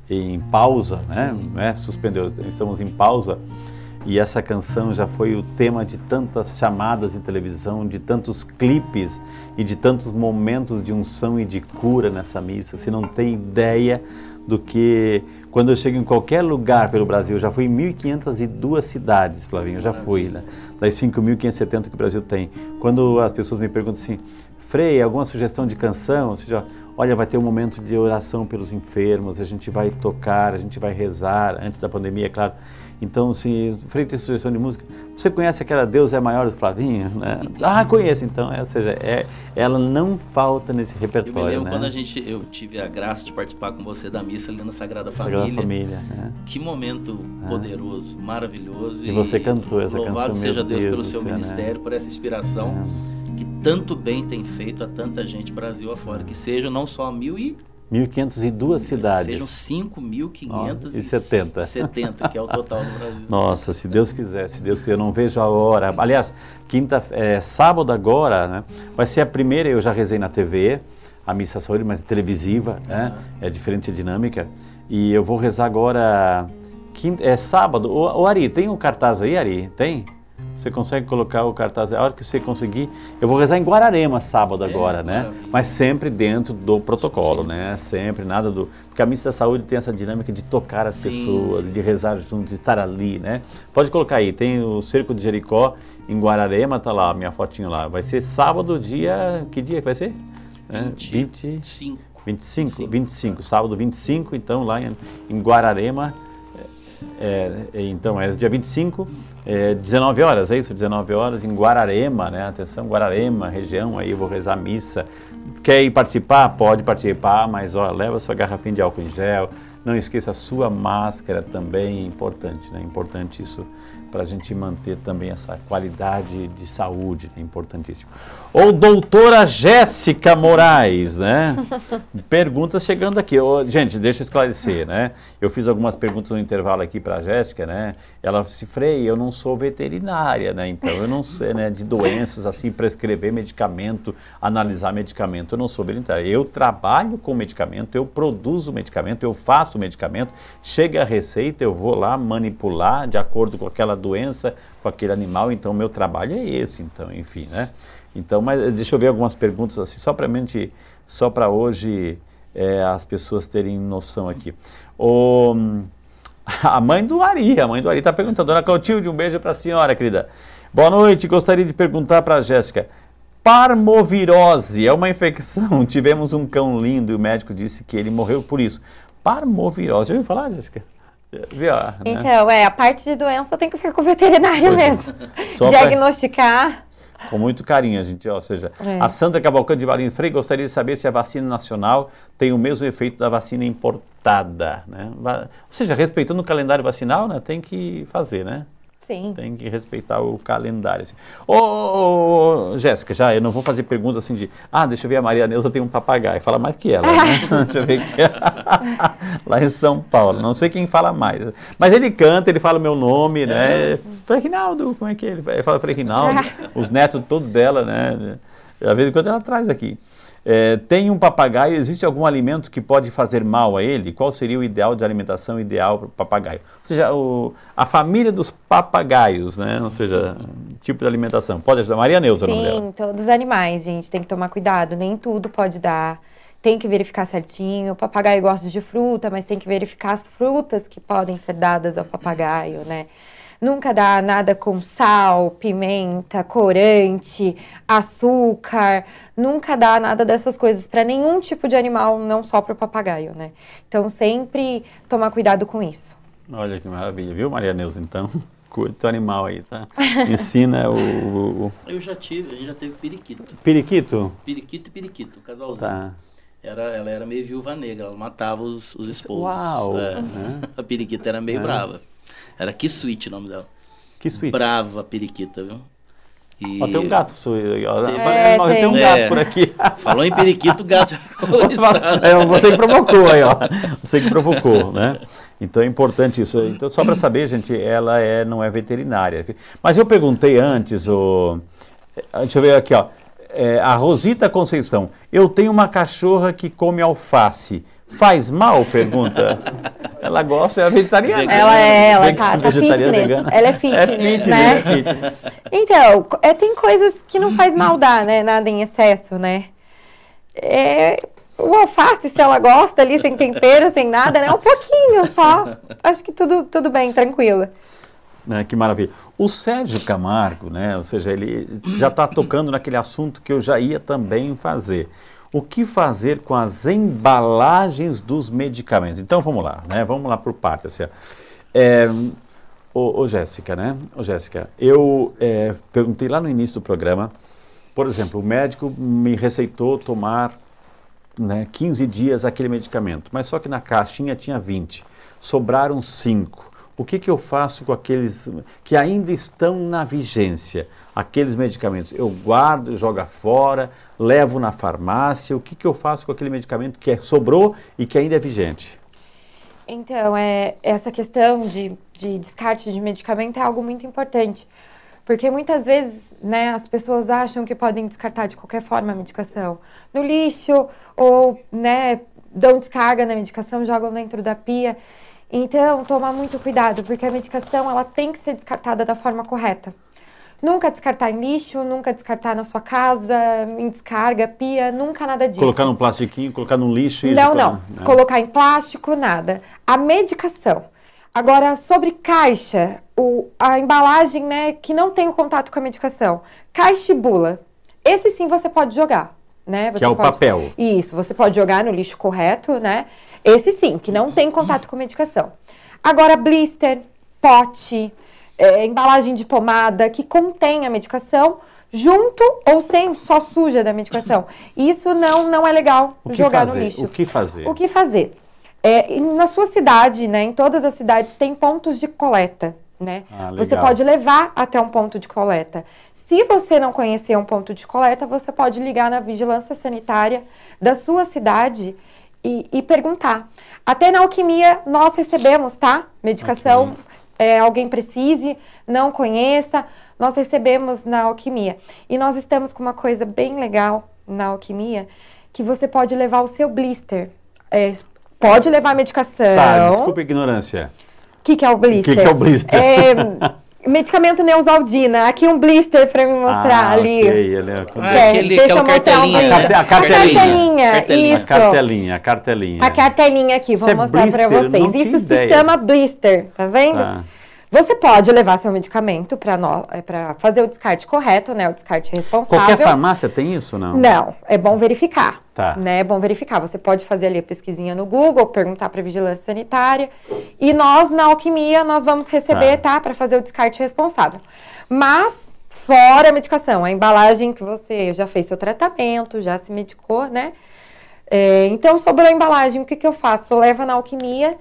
em pausa, né? né? Suspendeu, estamos em pausa. E essa canção já foi o tema de tantas chamadas de televisão, de tantos clipes e de tantos momentos de unção e de cura nessa missa. Você não tem ideia do que quando eu chego em qualquer lugar pelo Brasil, já fui em 1.502 cidades, Flavinho, já fui, né? das 5.570 que o Brasil tem. Quando as pessoas me perguntam assim, Frei, alguma sugestão de canção? Ou seja, olha, vai ter um momento de oração pelos enfermos, a gente vai tocar, a gente vai rezar, antes da pandemia, é claro. Então, se Frei tem sugestão de música, você conhece aquela Deus é maior do Flavinho? Né? Ah, conheço então. É, ou seja, é, ela não falta nesse repertório. Eu me lembro né? quando a gente, eu tive a graça de participar com você da missa ali na Sagrada Família. Sagrada Família. É. Que momento é. poderoso, maravilhoso. E, e, você cantou essa louvado canção. Louvado seja Deus, Deus pelo seu né? ministério, né? por essa inspiração é. Que tanto bem tem feito a tanta gente Brasil afora. Que sejam não só mil e 1.502 cidades. Sejam 5.570, 70, que é o total do Brasil. Nossa, se Deus quiser, se Deus quiser, eu não vejo a hora. Aliás, quinta, é, sábado agora, né, vai ser a primeira, eu já rezei na TV, a missa saúde, mas televisiva, né, é diferente a dinâmica. E eu vou rezar agora, quinta, é sábado. O, o Ari, tem o um cartaz aí, Ari? Tem? Você consegue colocar o cartaz, a hora que você conseguir. Eu vou rezar em Guararema sábado é, agora, né? Maravilha. Mas sempre dentro do protocolo, sim. né? Sempre, nada do. Porque a missa da saúde tem essa dinâmica de tocar as sim, pessoas, sim. de rezar junto, de estar ali, né? Pode colocar aí, tem o Cerco de Jericó em Guararema, tá lá, minha fotinho lá. Vai ser sábado, dia. Que dia que vai ser? 20, 25. 25, 25, 25, sábado 25, então lá em, em Guararema. É, então, é dia 25, é, 19 horas, é isso? 19 horas em Guararema, né? Atenção, Guararema, região, aí eu vou rezar missa. Quer ir participar? Pode participar, mas ó, leva sua garrafinha de álcool em gel. Não esqueça a sua máscara também, é importante, né? Importante isso para a gente manter também essa qualidade de saúde, é importantíssimo. Ou doutora Jéssica Moraes, né? Perguntas chegando aqui. gente, deixa eu esclarecer, né? Eu fiz algumas perguntas no intervalo aqui para a Jéssica, né? Ela disse, Frei, eu não sou veterinária, né? Então eu não sei, né, de doenças assim, prescrever medicamento, analisar medicamento, eu não sou veterinária. Eu trabalho com medicamento, eu produzo medicamento, eu faço medicamento, chega a receita, eu vou lá manipular de acordo com aquela doença com aquele animal, então meu trabalho é esse, então, enfim, né? Então, mas deixa eu ver algumas perguntas assim, só para mente, só para hoje é, as pessoas terem noção aqui. O, a mãe do Ari, a mãe do Ari está perguntando, Dona Clotilde, um beijo para a senhora, querida. Boa noite, gostaria de perguntar para a Jéssica. Parmovirose é uma infecção. Tivemos um cão lindo e o médico disse que ele morreu por isso. Parmovirose, já ouviu falar, Jéssica? Né? Então, é, a parte de doença tem que ser com o veterinário pois é. mesmo. É. Diagnosticar. Pra... Com muito carinho, a gente, ou seja, é. a Sandra Cavalcante de Valinho Freire gostaria de saber se a vacina nacional tem o mesmo efeito da vacina importada, né? Ou seja, respeitando o calendário vacinal, né, tem que fazer, né? Sim. Tem que respeitar o calendário. Assim. Ô, ô, Jéssica, já eu não vou fazer perguntas assim de, ah, deixa eu ver, a Maria Neuza tem um papagaio. Fala mais que ela, né? deixa eu ver que lá em São Paulo. Não sei quem fala mais. Mas ele canta, ele fala o meu nome, né? É. Frei Rinaldo, como é que é? Ele fala Frei Rinaldo, os netos todos dela, né? Às vezes quando ela traz aqui. É, tem um papagaio, existe algum alimento que pode fazer mal a ele? Qual seria o ideal de alimentação ideal para o papagaio? Ou seja, o, a família dos papagaios, né? Ou seja, tipo de alimentação. Pode ajudar? Maria Neuza, Sim, Sim, todos os animais, gente, tem que tomar cuidado. Nem tudo pode dar. Tem que verificar certinho. O papagaio gosta de fruta, mas tem que verificar as frutas que podem ser dadas ao papagaio, né? Nunca dá nada com sal, pimenta, corante, açúcar. Nunca dá nada dessas coisas para nenhum tipo de animal, não só para o papagaio, né? Então sempre tomar cuidado com isso. Olha que maravilha, viu, Maria Neuza? Então, cuide do animal aí, tá? Ensina o, o, Eu já tive, a gente já teve periquito. Periquito? Periquito e periquito, casalzinho. Tá. Era, ela era meio viúva negra, ela matava os, os esposos. Uau! É. A periquita era meio é. brava. Era Que Sweet o nome dela. Que Sweet. Brava periquita, viu? E... Ó, tem um gato ó, é, tem. tem um gato é. por aqui. Falou em periquito, o gato é, Você que provocou aí, ó. Você que provocou, né? Então é importante isso. Então, só para saber, gente, ela é, não é veterinária. Mas eu perguntei antes, o... deixa eu ver aqui, ó. É, a Rosita Conceição. Eu tenho uma cachorra que come alface. Faz mal? Pergunta. Ela gosta, é vegetariana. Ela é, ela tá, tá fitness. Vegana. Ela é fitness, é fitness né? É fitness. Então, é, tem coisas que não faz mal dar, né? Nada em excesso, né? É, o alface, se ela gosta ali, sem tempero, sem nada, né? Um pouquinho só. Acho que tudo, tudo bem, tranquilo. Né, que maravilha. O Sérgio Camargo, né? Ou seja, ele já está tocando naquele assunto que eu já ia também fazer o que fazer com as embalagens dos medicamentos. Então vamos lá, né? Vamos lá por partes. Assim, é, ô, Jéssica, né? Ô, Jéssica, eu é, perguntei lá no início do programa, por exemplo, o médico me receitou tomar né, 15 dias aquele medicamento, mas só que na caixinha tinha 20, sobraram 5. O que, que eu faço com aqueles que ainda estão na vigência? aqueles medicamentos? Eu guardo, jogo fora, levo na farmácia? O que, que eu faço com aquele medicamento que é, sobrou e que ainda é vigente? Então, é, essa questão de, de descarte de medicamento é algo muito importante. Porque muitas vezes né, as pessoas acham que podem descartar de qualquer forma a medicação. No lixo, ou né, dão descarga na medicação, jogam dentro da pia. Então, tomar muito cuidado, porque a medicação ela tem que ser descartada da forma correta. Nunca descartar em lixo, nunca descartar na sua casa, em descarga, pia, nunca nada disso. Colocar num plastiquinho, colocar num lixo e Não, não. Né? Colocar em plástico, nada. A medicação. Agora, sobre caixa, o, a embalagem né, que não tem o contato com a medicação. Caixa e bula. Esse sim você pode jogar. Né? Você que é o pode, papel. Isso, você pode jogar no lixo correto, né? Esse sim, que não tem contato com medicação. Agora, blister, pote, é, embalagem de pomada que contém a medicação junto ou sem só suja da medicação. Isso não, não é legal jogar fazer? no lixo. O que fazer? O que fazer? É, na sua cidade, né, em todas as cidades, tem pontos de coleta. Né? Ah, você pode levar até um ponto de coleta. Se você não conhecer um ponto de coleta, você pode ligar na vigilância sanitária da sua cidade e, e perguntar. Até na alquimia nós recebemos, tá? Medicação. Okay é, alguém precise, não conheça, nós recebemos na alquimia. E nós estamos com uma coisa bem legal na alquimia, que você pode levar o seu blister. É, pode levar a medicação. Tá, desculpa a ignorância. O que, que é o blister? O que, que é o blister? É, medicamento Neusaldina. Aqui um blister para me mostrar ah, ali. Okay. Ele é, é, aquele, deixa eu mostrar um a, carte, a, cartelinha. A cartelinha, isso. A cartelinha, a cartelinha. A cartelinha aqui, vou Isso é mostrar é para vocês. Isso se chama blister, tá vendo? Tá. Você pode levar seu medicamento para é, fazer o descarte correto, né? O descarte responsável. Qualquer farmácia tem isso, não? Não, é bom verificar. Tá. Né? É bom verificar. Você pode fazer ali a pesquisinha no Google, perguntar para a vigilância sanitária. E nós, na alquimia, nós vamos receber, tá? tá para fazer o descarte responsável. Mas, fora a medicação, a embalagem que você já fez seu tratamento, já se medicou, né? É, então, sobrou a embalagem, o que, que eu faço? Leva na alquimia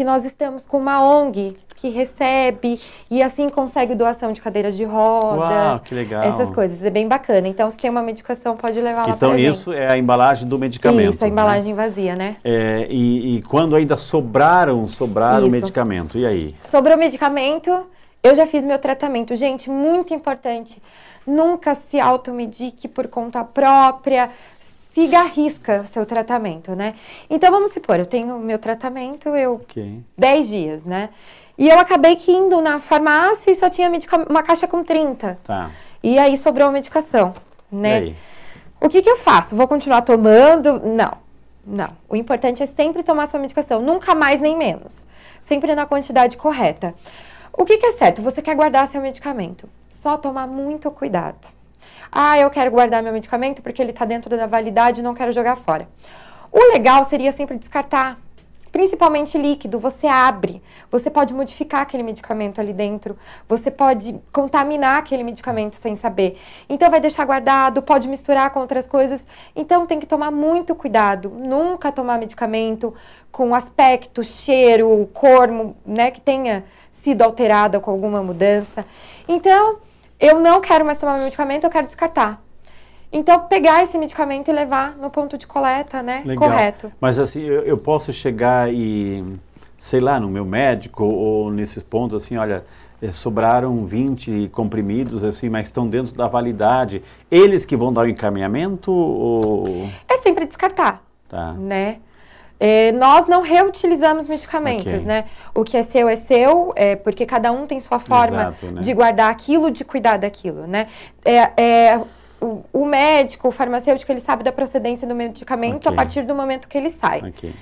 que nós estamos com uma ONG que recebe e assim consegue doação de cadeiras de rodas. Uau, que legal. Essas coisas, é bem bacana. Então, se tem uma medicação, pode levar lá Então, isso gente. é a embalagem do medicamento. Isso, a né? embalagem né? vazia, né? É, e, e, quando ainda sobraram, sobraram o medicamento, e aí? Sobrou medicamento, eu já fiz meu tratamento. Gente, muito importante, nunca se automedique por conta própria, siga a risca seu tratamento, né? Então, vamos supor, eu tenho meu tratamento, eu... Okay. 10 dias, né? E eu acabei que indo na farmácia e só tinha uma caixa com 30. Tá. E aí sobrou a medicação, né? O que, que eu faço? Vou continuar tomando? Não, não. O importante é sempre tomar sua medicação, nunca mais nem menos. Sempre na quantidade correta. O que, que é certo? Você quer guardar seu medicamento. Só tomar muito cuidado. Ah, eu quero guardar meu medicamento porque ele está dentro da validade e não quero jogar fora. O legal seria sempre descartar principalmente líquido, você abre, você pode modificar aquele medicamento ali dentro, você pode contaminar aquele medicamento sem saber. Então vai deixar guardado, pode misturar com outras coisas. Então tem que tomar muito cuidado, nunca tomar medicamento com aspecto, cheiro, cor, né, que tenha sido alterada com alguma mudança. Então, eu não quero mais tomar meu medicamento, eu quero descartar. Então, pegar esse medicamento e levar no ponto de coleta, né? Legal. Correto. Mas assim, eu, eu, posso chegar e, sei lá, no meu médico ou nesses pontos, assim, olha, eh, sobraram 20 comprimidos, assim, mas estão dentro da validade. Eles que vão dar o encaminhamento ou... É sempre descartar, tá. né? É, nós não reutilizamos medicamentos, okay. né? O que é seu é seu, é, porque cada um tem sua forma Exato, né? de guardar aquilo, de cuidar daquilo, né? É, é o, o, médico, o farmacêutico, ele sabe da procedência do medicamento okay. a partir do momento que ele sai. Okay.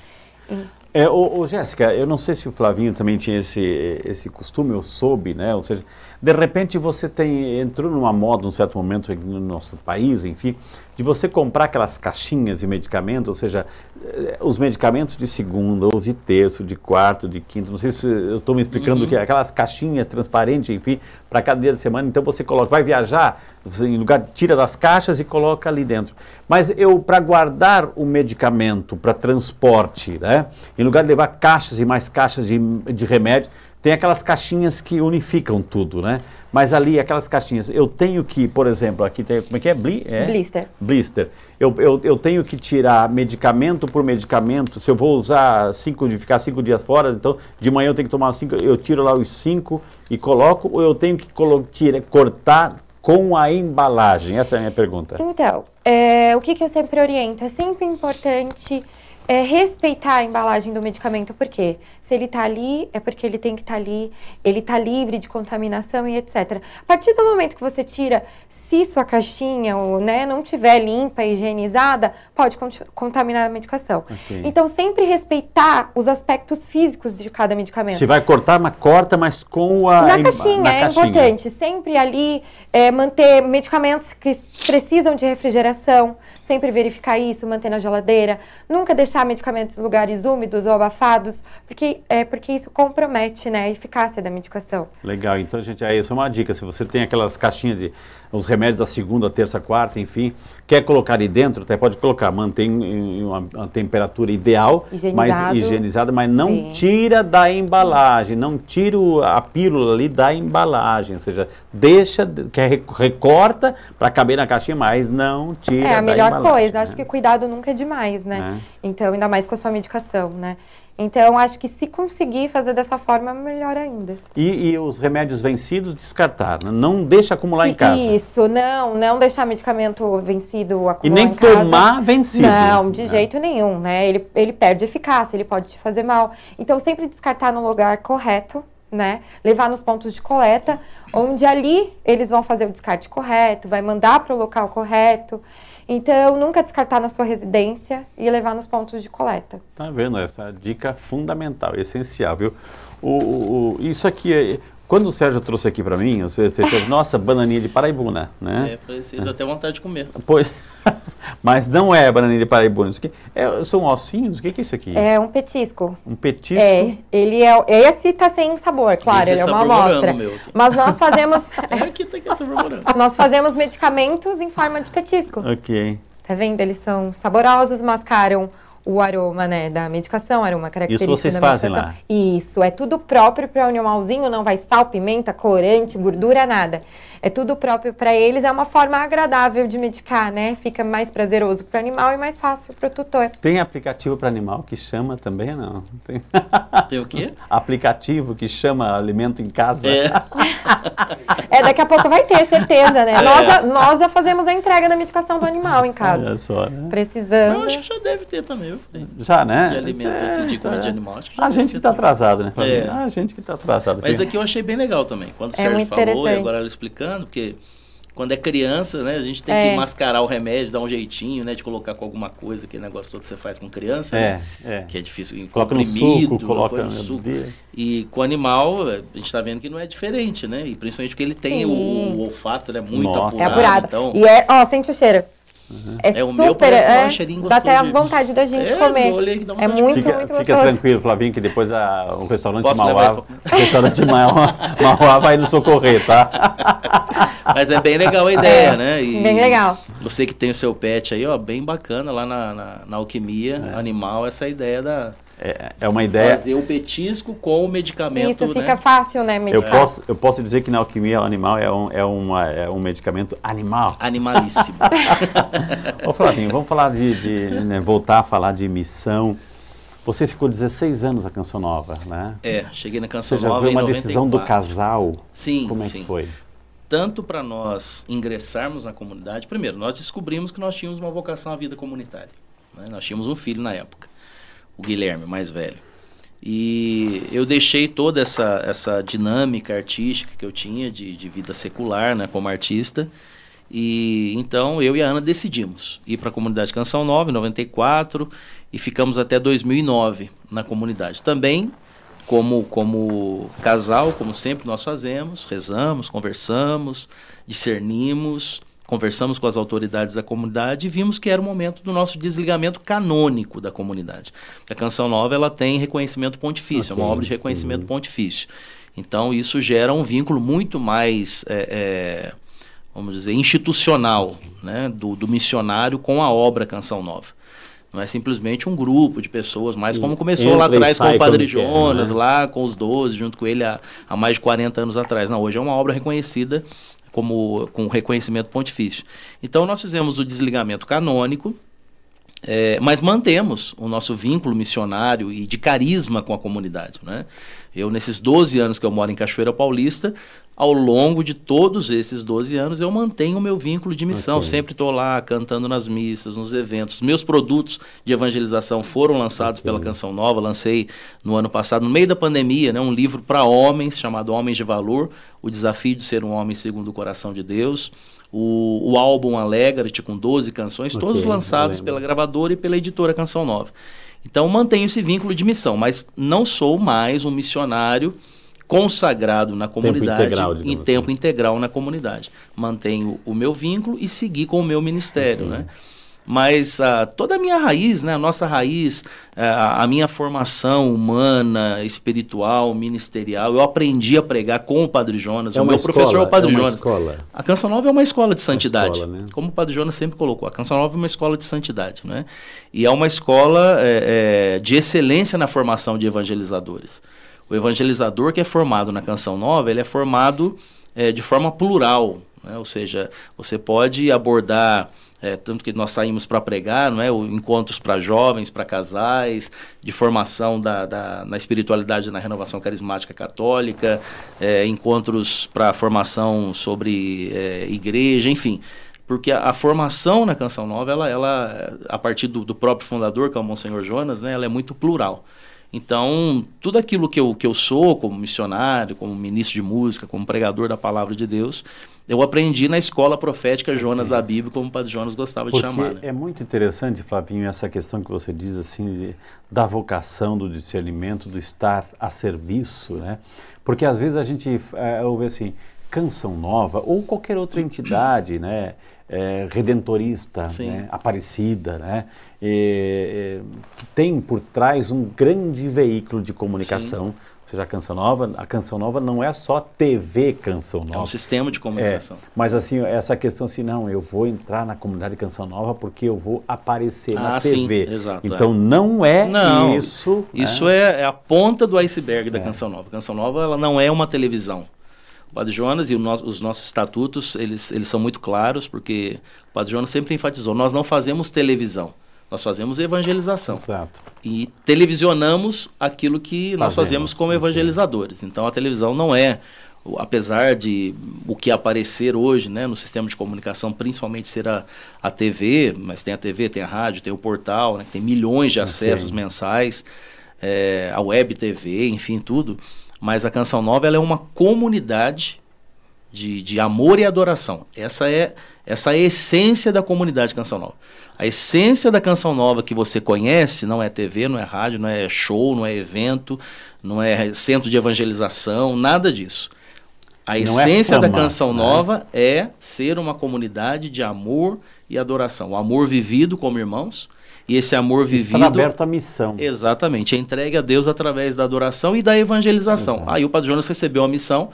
É, ô, ô, Jéssica, eu não sei se o Flavinho também tinha esse, esse costume, ou soube, né? Ou seja, de repente você tem, entrou numa moda, num certo momento no nosso país, enfim, de você comprar aquelas caixinhas de medicamentos, ou seja, eh, os medicamentos de segunda, ou de terço, de quarto, de quinto, não sei se eu estou me explicando uhum. o que é, aquelas caixinhas transparentes, enfim, para cada dia de semana, então você coloca, vai viajar, você, em lugar, tira das caixas e coloca ali dentro. Mas eu, para guardar o medicamento para transporte, né, em lugar de levar caixas e mais caixas de, de remédio, tem aquelas caixinhas que unificam tudo, né? Mas ali, aquelas caixinhas, eu tenho que, por exemplo, aqui tem, como é que é? Bli é? Blister. Blister. Eu, eu, eu tenho que tirar medicamento por medicamento, se eu vou usar cinco, de ficar cinco dias fora, então de manhã eu tenho que tomar cinco, eu tiro lá os cinco e coloco, ou eu tenho que tira, cortar com a embalagem? Essa é a minha pergunta. Então, é, o que, que eu sempre oriento? É sempre importante é, respeitar a embalagem do medicamento, por quê? Se ele está ali, é porque ele tem que estar tá ali, ele está livre de contaminação e etc. A partir do momento que você tira, se sua caixinha ou, né, não tiver limpa, higienizada, pode contaminar a medicação. Okay. Então, sempre respeitar os aspectos físicos de cada medicamento. Se vai cortar, mas corta, mas com a... Na caixinha, na é caixinha. importante. Sempre ali é, manter medicamentos que precisam de refrigeração, sempre verificar isso, manter na geladeira. Nunca deixar medicamentos em lugares úmidos ou abafados, porque é porque isso compromete né, a eficácia da medicação. Legal, então, gente, aí essa é uma dica. Se você tem aquelas caixinhas de os remédios da segunda, terça, quarta, enfim, quer colocar ali dentro, até pode colocar, mantém em uma, uma temperatura ideal, Higienizado. mas higienizada, mas não Sim. tira da embalagem, não tira a pílula ali da embalagem, ou seja, deixa, quer recorta para caber na caixinha, mas não tira. É a melhor coisa. Né? Acho que cuidado nunca é demais, né? É. Então, ainda mais com a sua medicação, né? Então, acho que se conseguir fazer dessa forma, melhor ainda. E, e os remédios vencidos, descartar, né? não deixa acumular em casa. Isso, não, não deixar medicamento vencido acumular E nem tomar vencido. Não, de né? jeito nenhum, né? Ele, ele perde eficácia, ele pode te fazer mal. Então, sempre descartar no lugar correto, né? Levar nos pontos de coleta, onde ali eles vão fazer o descarte correto, vai mandar para o local correto. Então, nunca descartar na sua residência e levar nos pontos de coleta. Tá vendo? Essa dica fundamental, essencial, viu? O, o, isso aqui, é, quando o Sérgio trouxe aqui para mim, você disse, nossa, bananinha de paraibuna, né? É, parecido, até vontade de comer. Pois, mas não é bananinha de paraibuna. Isso aqui é, são ossinhos? O que, que é isso aqui? É um petisco. Um petisco? É, ele é, esse tá sem sabor, claro, esse ele é, é uma amostra. Mas nós fazemos... é aqui tá aqui sabor morango. Nós fazemos medicamentos em forma de petisco. Ok. Tá vendo? Eles são saborosos, mascaram o aroma, né, da medicação, aroma característico Isso vocês da fazem medicação. lá? Isso, é tudo próprio para o animalzinho, não vai sal, pimenta, corante, gordura, nada. É tudo próprio para eles, é uma forma agradável de medicar, né? Fica mais prazeroso para o animal e mais fácil para o tutor. Tem aplicativo para animal que chama também, não? Tem... Tem o quê? aplicativo que chama alimento em casa. É. É, daqui a pouco vai ter, certeza, né? É. Nós, já, nós já fazemos a entrega da medicação do animal em casa. Olha só, né? Precisando. Eu acho que já deve ter também? Já, né? De alimento, É, assim, de é. de animal. Acho que já A gente que está atrasado, né? É. A gente que está atrasado. Mas aqui eu achei bem legal também. Quando o É Sérgio falou, e agora ela explicando, porque quando é criança, né, a gente tem É. que mascarar o remédio, dar um jeitinho, né, de colocar com alguma coisa, aquele negócio todo que você faz com criança, É, né? é. Que é difícil. Coloca no comprimido, suco, coloca no suco. dia. E com o animal, a gente está vendo que não é diferente, né? E principalmente porque ele tem o, o olfato, né? Muito Nossa. É apurado. apurado. Então, E é, ó, sente o cheiro. É, É, o meu super, um é, cheirinho dá até a vontade da gente É, comer. É muito, Fica, muito fica gostoso. tranquilo, Flavinho, que depois a, o restaurante Posso Mauá, o restaurante Mauá, Mauá vai nos socorrer, tá? Mas é bem legal a ideia, né? E Bem legal. Você que tem o seu pet aí, ó, bem bacana lá na, na, na alquimia animal, essa ideia da É, é uma ideia. fazer o petisco com o medicamento, Isso, né? fica fácil, né, Eu posso, eu posso dizer que na alquimia animal é um, é uma, é um medicamento animal. Animalíssimo. Ô Flavinho, vamos falar de, de, né, voltar a falar de missão. Você ficou 16 anos na Canção Nova, né? é, cheguei na Você Canção já Nova foi em uma decisão do 94. casal? Sim, Como é sim. que foi? Tanto para nós ingressarmos na comunidade, primeiro, nós descobrimos que nós tínhamos uma vocação à vida comunitária. né? Nós tínhamos um filho na época, o Guilherme, mais velho. E eu deixei toda essa, essa dinâmica artística que eu tinha de, de vida secular, né, como artista. E então eu e a Ana decidimos ir para a comunidade Canção Nova em 94 e ficamos até 2009 na comunidade. Também como como casal, como sempre nós fazemos, rezamos, conversamos, discernimos, conversamos com as autoridades da comunidade e vimos que era o momento do nosso desligamento canônico da comunidade. A Canção Nova ela tem reconhecimento pontifício, é uma obra de reconhecimento pontifício. Então isso gera um vínculo muito mais é, é, vamos dizer, institucional né, do, do missionário com a obra Canção Nova. Não é simplesmente um grupo de pessoas, mas como começou lá atrás com o Padre Jonas, né? lá com os 12, junto com ele há, há mais de 40 anos atrás. Não, hoje é uma obra reconhecida como com reconhecimento pontifício. Então nós fizemos o desligamento canônico, é, mas mantemos o nosso vínculo missionário e de carisma com a comunidade. Né? Eu, nesses 12 anos que eu moro em Cachoeira Paulista, ao longo de todos esses 12 anos, eu mantenho o meu vínculo de missão. Ok. Sempre estou lá cantando nas missas, nos eventos. Os meus produtos de evangelização foram lançados Ok. pela Canção Nova. Lancei no ano passado, no meio da pandemia, né, um livro para homens chamado Homens de Valor: O Desafio de Ser um Homem Segundo o Coração de Deus. O, o álbum Alegra-te, com 12 canções, Ok, todos lançados pela gravadora e pela editora Canção Nova. Então mantenho esse vínculo de missão, mas não sou mais um missionário consagrado na comunidade integral, em tempo assim. integral na comunidade. Mantenho o meu vínculo e seguir com o meu ministério, né? Mas ah, toda a minha raiz, né, a nossa raiz, ah, a minha formação humana, espiritual, ministerial, eu aprendi a pregar com o Padre Jonas. É o meu escola, professor é o Padre é uma Jonas. escola. A Canção Nova é uma escola de santidade. escola, né? Como o Padre Jonas sempre colocou, a Canção Nova é uma escola de santidade. Né? E é uma escola é, é, de excelência na formação de evangelizadores. O evangelizador que é formado na Canção Nova, ele é formado é, de forma plural. Né? Ou seja, você pode abordar. É, tanto que nós saímos para pregar, não é? Encontros para jovens, para casais, de formação da, da, na espiritualidade na renovação carismática católica, é, encontros para formação sobre é, igreja, enfim. Porque a, a, formação na Canção Nova, ela, ela a partir do, do, próprio fundador, que é o Monsenhor Jonas, né, ela é muito plural. Então, tudo aquilo que eu, que eu sou como missionário, como ministro de música, como pregador da palavra de Deus, eu aprendi na escola profética Jonas da Bíblia, como o Padre Jonas gostava Porque de chamar. Né? É muito interessante, Flavinho, essa questão que você diz assim, de, da vocação, do discernimento, do estar a serviço, né? Porque às vezes a gente é, ouve assim, Canção Nova ou qualquer outra entidade, né? É, redentorista, né? Aparecida, né? E, que tem por trás um grande veículo de comunicação. Sim seja a Canção Nova, a Canção Nova não é só TV Canção Nova. É um sistema de comunicação. É, mas assim, essa questão assim, não, eu vou entrar na comunidade Canção Nova porque eu vou aparecer ah, na TV. Sim, exato, então é. não é não, isso. Isso né? é, é, a ponta do iceberg da é. Canção Nova. A Canção Nova ela não é uma televisão. O Padre Jonas e no, os nossos estatutos, eles, eles são muito claros, porque o Padre Jonas sempre enfatizou, nós não fazemos televisão. Nós fazemos evangelização. Exato. E televisionamos aquilo que fazemos. nós fazemos como evangelizadores. Então a televisão não é, apesar de o que aparecer hoje né, no sistema de comunicação, principalmente ser a, a TV, mas tem a TV, tem a rádio, tem o portal, né, tem milhões de acessos okay. mensais, é, a web TV, enfim, tudo. Mas a Canção Nova ela é uma comunidade de, de amor e adoração. Essa é, essa é a essência da comunidade Canção Nova. A essência da canção nova que você conhece não é TV, não é rádio, não é show, não é evento, não é centro de evangelização, nada disso. A não é essência é da canção né? nova é ser uma comunidade de amor e adoração. O amor vivido como irmãos. E esse amor vivido. Está aberto à missão. Exatamente. É entregue a Deus através da adoração e da evangelização. Exato. Aí o Padre Jonas recebeu a missão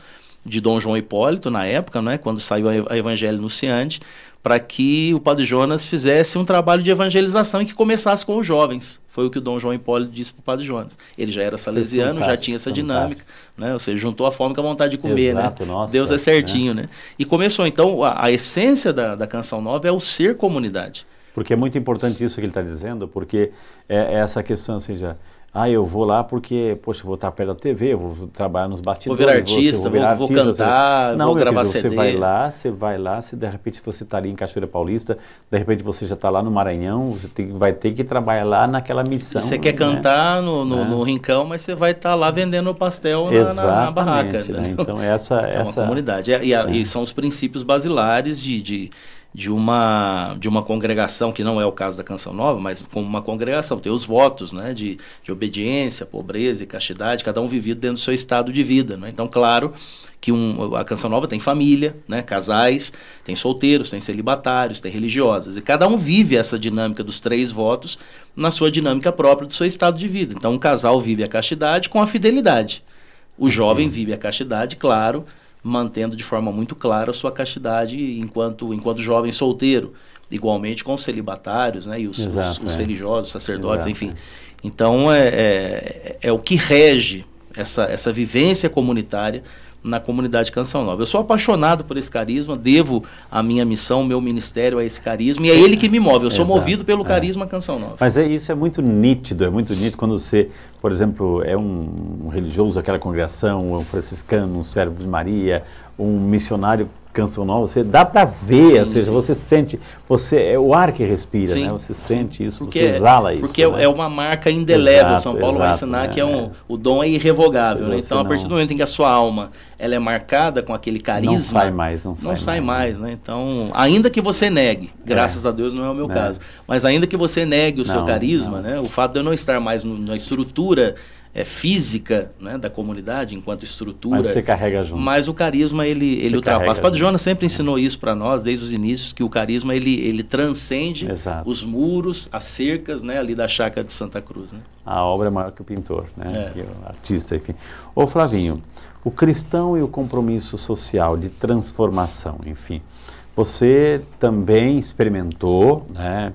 de Dom João Hipólito, na época, né, quando saiu a Evangelho Nunciante, para que o Padre Jonas fizesse um trabalho de evangelização e que começasse com os jovens. Foi o que o Dom João Hipólito disse para o Padre Jonas. Ele já era salesiano, já tinha essa dinâmica, né? Ou seja, juntou a fome com a vontade de comer, né? Exato, né? Nossa, Deus é certinho, né? né? E começou, então, a, a essência da, da Canção Nova é o ser comunidade. Porque é muito importante isso que ele está dizendo, porque é, é essa questão, ou seja, ah, eu vou lá porque, poxa, vou estar perto da TV, vou trabalhar nos bastidores. Vou virar artista, vou, virar vou, artista, vou cantar, você... Não, vou gravar querido, CD. Você vai lá, você vai lá, se de repente você está ali em Cachoeira Paulista, de repente você já está lá no Maranhão, você tem, vai ter que trabalhar lá naquela missão. Você quer né? cantar no, no, é. no, Rincão, mas você vai estar tá lá vendendo pastel na, na, na barraca. Né? Então essa... É essa... uma comunidade. E, e, é. e, são os princípios basilares de, de de uma, de uma congregação, que não é o caso da Canção Nova, mas como uma congregação, tem os votos né, de, de obediência, pobreza e castidade, cada um vivido dentro do seu estado de vida. Né? Então, claro que um, a Canção Nova tem família, né, casais, tem solteiros, tem celibatários, tem religiosas, e cada um vive essa dinâmica dos três votos na sua dinâmica própria do seu estado de vida. Então, um casal vive a castidade com a fidelidade. O jovem vive a castidade, claro, mantendo de forma muito clara a sua castidade enquanto, enquanto jovem solteiro, igualmente com os celibatários, né, e os, Exato, os, os é. religiosos, sacerdotes, Exato, enfim. É. Então, é, é, é, o que rege essa, essa vivência comunitária na comunidade Canção Nova. Eu sou apaixonado por esse carisma, devo a minha missão, o meu ministério a esse carisma, e é ele que me move. Eu sou Exato, movido pelo é. carisma Canção Nova. Mas é, isso é muito nítido, é muito nítido quando você, por exemplo, é um religioso daquela congregação, um franciscano, um servo de Maria, um missionário Canção Nova, você dá para ver, sim, ou seja, sim. você sente, você é o ar que respira, sim, né? Você sente isso, porque, você exala isso. Porque né? é uma marca indelével. Exato, São Paulo exato, vai ensinar que é um, é. o dom é irrevogável, né? Então, a partir do momento em que a sua alma ela é marcada com aquele carisma, não sai mais, não sai, não sai mais, mais, né? Então, ainda que você negue, graças é. a Deus não é o meu é. caso, mas ainda que você negue o não, seu carisma, não. né? O fato de eu não estar mais no, na estrutura é, física né, da comunidade, enquanto estrutura. Mas você carrega junto. Mas o carisma, ele, ele ultrapassa. O Padre Jonas sempre ensinou isso para nós, desde os inícios, que o carisma, ele, ele transcende Exato. os muros, as cercas né, ali da chácara de Santa Cruz. Né? A obra é maior que o pintor, né? É. o artista, enfim. Ô Flavinho, o cristão e o compromisso social de transformação, enfim. Você também experimentou, né?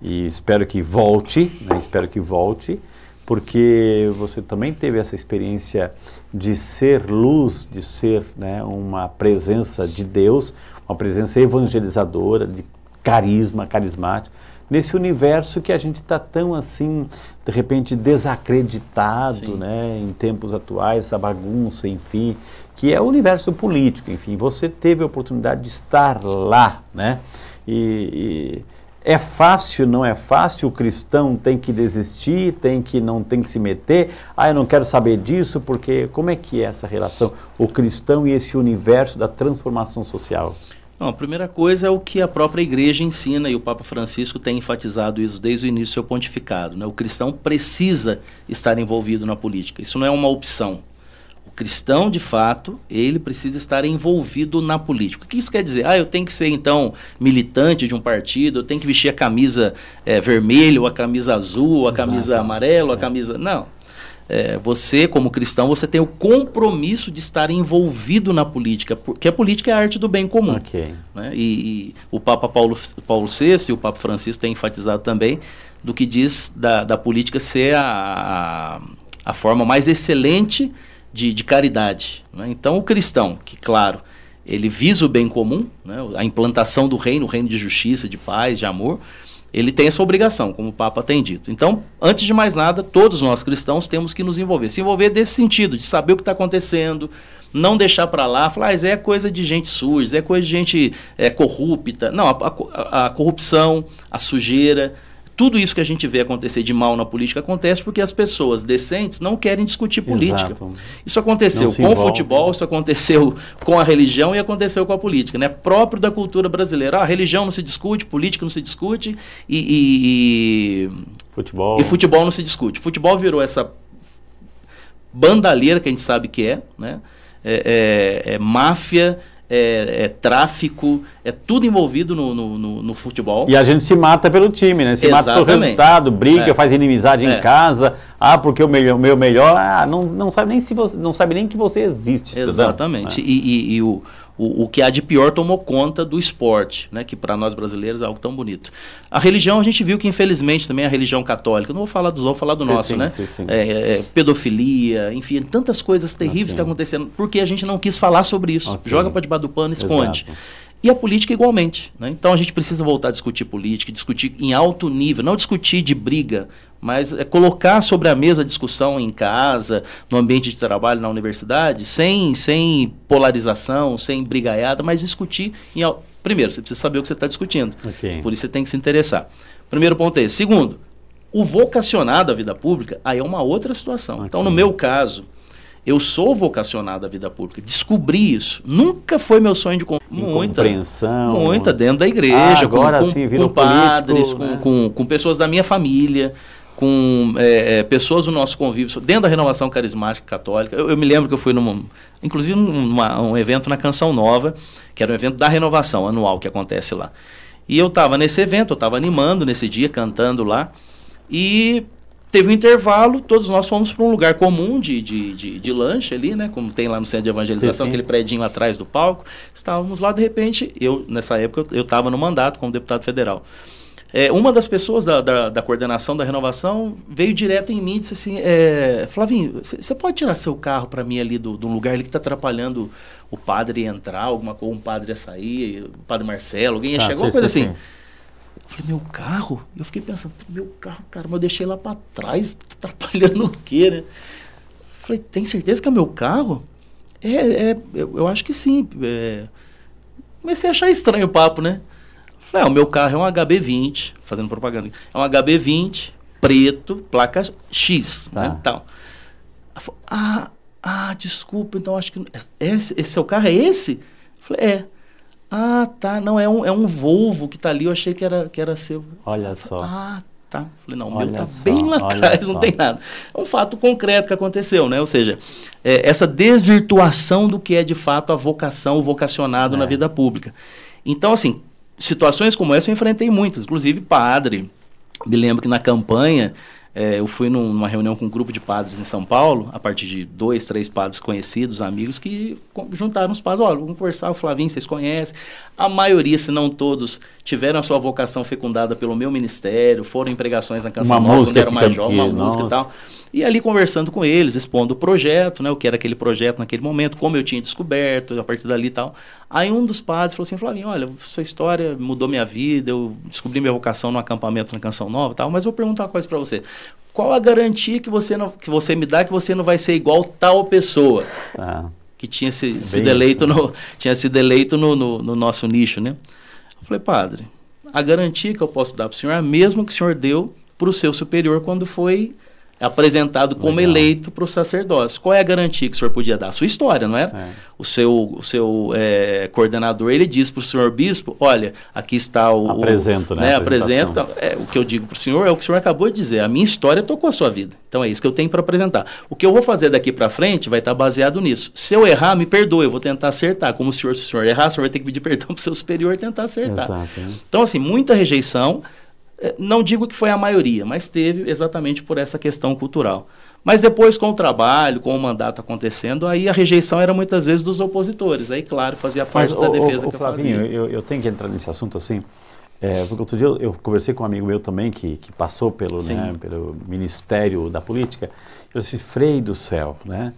E espero que volte, né? Espero que volte porque você também teve essa experiência de ser luz, de ser né, uma presença de Deus, uma presença evangelizadora, de carisma, carismático, nesse universo que a gente está tão assim, de repente, desacreditado né, em tempos atuais, essa bagunça, enfim, que é o universo político, enfim. Você teve a oportunidade de estar lá, né? e, e é fácil, não é fácil, o cristão tem que desistir, tem que não tem que se meter. Ah, eu não quero saber disso, porque como é que é essa relação, o cristão e esse universo da transformação social? A primeira coisa é o que a própria igreja ensina, e o Papa Francisco tem enfatizado isso desde o início do seu pontificado. Né? O cristão precisa estar envolvido na política. Isso não é uma opção cristão de fato, ele precisa estar envolvido na política. O que isso quer dizer? Ah, eu tenho que ser então militante de um partido, eu tenho que vestir a camisa é, vermelha, ou a camisa azul, ou a camisa Exato. amarela, ou a é. camisa. Não. É, você, como cristão, você tem o compromisso de estar envolvido na política, porque a política é a arte do bem comum. Okay. Né? E, e, o Papa Paulo, Paulo VI e o Papa Francisco têm enfatizado também do que diz da, da política ser a, a, a forma mais excelente de, de caridade. Né? Então, o cristão, que, claro, ele visa o bem comum, né? a implantação do reino, o reino de justiça, de paz, de amor, ele tem essa obrigação, como o Papa tem dito. Então, antes de mais nada, todos nós cristãos temos que nos envolver. Se envolver desse sentido, de saber o que está acontecendo, não deixar para lá, falar, ah, é coisa de gente suja, é coisa de gente é, corrupta. Não, a, a, a corrupção, a sujeira, tudo isso que a gente vê acontecer de mal na política acontece porque as pessoas decentes não querem discutir política. Exato. Isso aconteceu com o futebol, isso aconteceu com a religião e aconteceu com a política, né? Próprio da cultura brasileira. Ah, a religião não se discute, política não se discute e, e, e futebol. e futebol não se discute. Futebol virou essa bandalheira que a gente sabe que é, né? é, é, é máfia é, é, tráfico, é tudo envolvido no, no, no, no, futebol. E a gente se mata pelo time, né? Se Exatamente. mata pelo resultado, briga, é. faz inimizade em é. casa. Ah, porque o meu, meu melhor, ah, não, não sabe nem se você, não sabe nem que você existe. Exatamente. E, e, e, o, o, o que há de pior tomou conta do esporte, né, que para nós brasileiros é algo tão bonito. A religião, a gente viu que infelizmente também a religião católica, não vou falar dos outros, vou falar do sim, nosso, sim, né? Sim, é, é, pedofilia, enfim, tantas coisas terríveis okay. estão acontecendo, porque a gente não quis falar sobre isso. Okay. Joga para debaixo do pano, esconde. Exato. E a política igualmente. Né? Então a gente precisa voltar a discutir política, discutir em alto nível, não discutir de briga, mas é colocar sobre a mesa a discussão em casa, no ambiente de trabalho, na universidade, sem, sem polarização, sem brigaiada, mas discutir em Primeiro, você precisa saber o que você está discutindo. Okay. Por isso você tem que se interessar. Primeiro ponto é esse. Segundo, o vocacionado à vida pública, aí é uma outra situação. Okay. Então, no meu caso, eu sou vocacionado à vida pública. Descobri isso. Nunca foi meu sonho de muita compreensão. Muita dentro da igreja, ah, agora com, sim, com padres, com, né? com, com, pessoas da minha família com é, é, pessoas do nosso convívio, dentro da renovação carismática católica. Eu, eu me lembro que eu fui num, inclusive numa, um evento na Canção Nova, que era um evento da renovação anual que acontece lá. E eu estava nesse evento, eu estava animando nesse dia, cantando lá, e teve um intervalo, todos nós fomos para um lugar comum de, de, de, de, lanche ali, né? Como tem lá no centro de evangelização, sim, sim. aquele predinho atrás do palco. Estávamos lá, de repente, eu, nessa época, eu estava no mandato como deputado federal. É, uma das pessoas da, da, da, coordenação da renovação veio direto em mim e disse assim: é, Flavinho, você pode tirar seu carro para mim ali do, do lugar ali que está atrapalhando o padre entrar, alguma coisa, um padre a sair, o padre Marcelo, alguém ia ah, chegar, alguma coisa sim, assim. Eu falei, meu carro? Eu fiquei pensando, meu carro, cara, mas eu deixei lá para trás, tá atrapalhando o quê, né? falei, tem certeza que é meu carro? É, é eu, eu acho que sim. É... Comecei a achar estranho o papo, né? Falei, ah, o meu carro é um HB20, fazendo propaganda. É um HB20, preto, placa X, tá. né? Tal. Falei, ah, ah, desculpa, então acho que. Esse, esse seu carro é esse? Falei, é. Ah, tá. Não, é um, é um Volvo que tá ali, eu achei que era, que era seu. Olha só. Ah, tá. Falei, não, o meu tá só, bem lá atrás, não tem nada. É um fato concreto que aconteceu, né? Ou seja, é, essa desvirtuação do que é de fato a vocação, o vocacionado é. na vida pública. Então, assim, situações como essa eu enfrentei muitas, inclusive padre. Me lembro que na campanha é, eu fui num, numa reunião com um grupo de padres em São Paulo, a partir de dois, três padres conhecidos, amigos, que juntaram os padres. Olha, vamos conversar, o Flavinho, vocês conhecem. A maioria, se não todos, tiveram a sua vocação fecundada pelo meu ministério, foram em pregações na Canção uma Nova, quando era mais uma música e tal. E ali conversando com eles, expondo o projeto, né, o que era aquele projeto naquele momento, como eu tinha descoberto, a partir dali e tal. Aí um dos padres falou assim, Flavinho, olha, sua história mudou minha vida, eu descobri minha vocação no acampamento na Canção Nova e tal, mas eu vou perguntar uma coisa para você. Qual a garantia que você, não, que você me dá que você não vai ser igual tal pessoa? Ah, que tinha se, sido eleito, no, tinha sido eleito no, no, no nosso nicho, né? Eu falei, padre, a garantia que eu posso dar para o senhor é a mesma que o senhor deu para o seu superior quando foi apresentado como Legal. eleito para o sacerdócio. Qual é a garantia que o senhor podia dar? A sua história, não é? é. O seu, o seu é, coordenador, ele diz para o senhor bispo, olha, aqui está o... Apresento, né? né apresenta, é, o que eu digo para o senhor é o que o senhor acabou de dizer. A minha história tocou a sua vida. Então é isso que eu tenho para apresentar. O que eu vou fazer daqui para frente vai estar tá baseado nisso. Se eu errar, me perdoe, eu vou tentar acertar. Como o senhor, se o senhor errar, o senhor vai ter que pedir perdão para o seu superior e tentar acertar. Exato, é. Então, assim, muita rejeição. É, não digo que foi a maioria, mas teve exatamente por essa questão cultural. Mas depois, com o trabalho, com o mandato acontecendo, aí a rejeição era muitas vezes dos opositores. Aí, claro, fazia parte Mas, da o, defesa o, o, que Flavinho, eu, eu, eu tenho que entrar nesse assunto assim. É, porque outro dia eu, eu, conversei com um amigo meu também que, que passou pelo, né, pelo Ministério da Política. Eu disse, Frei do céu, né?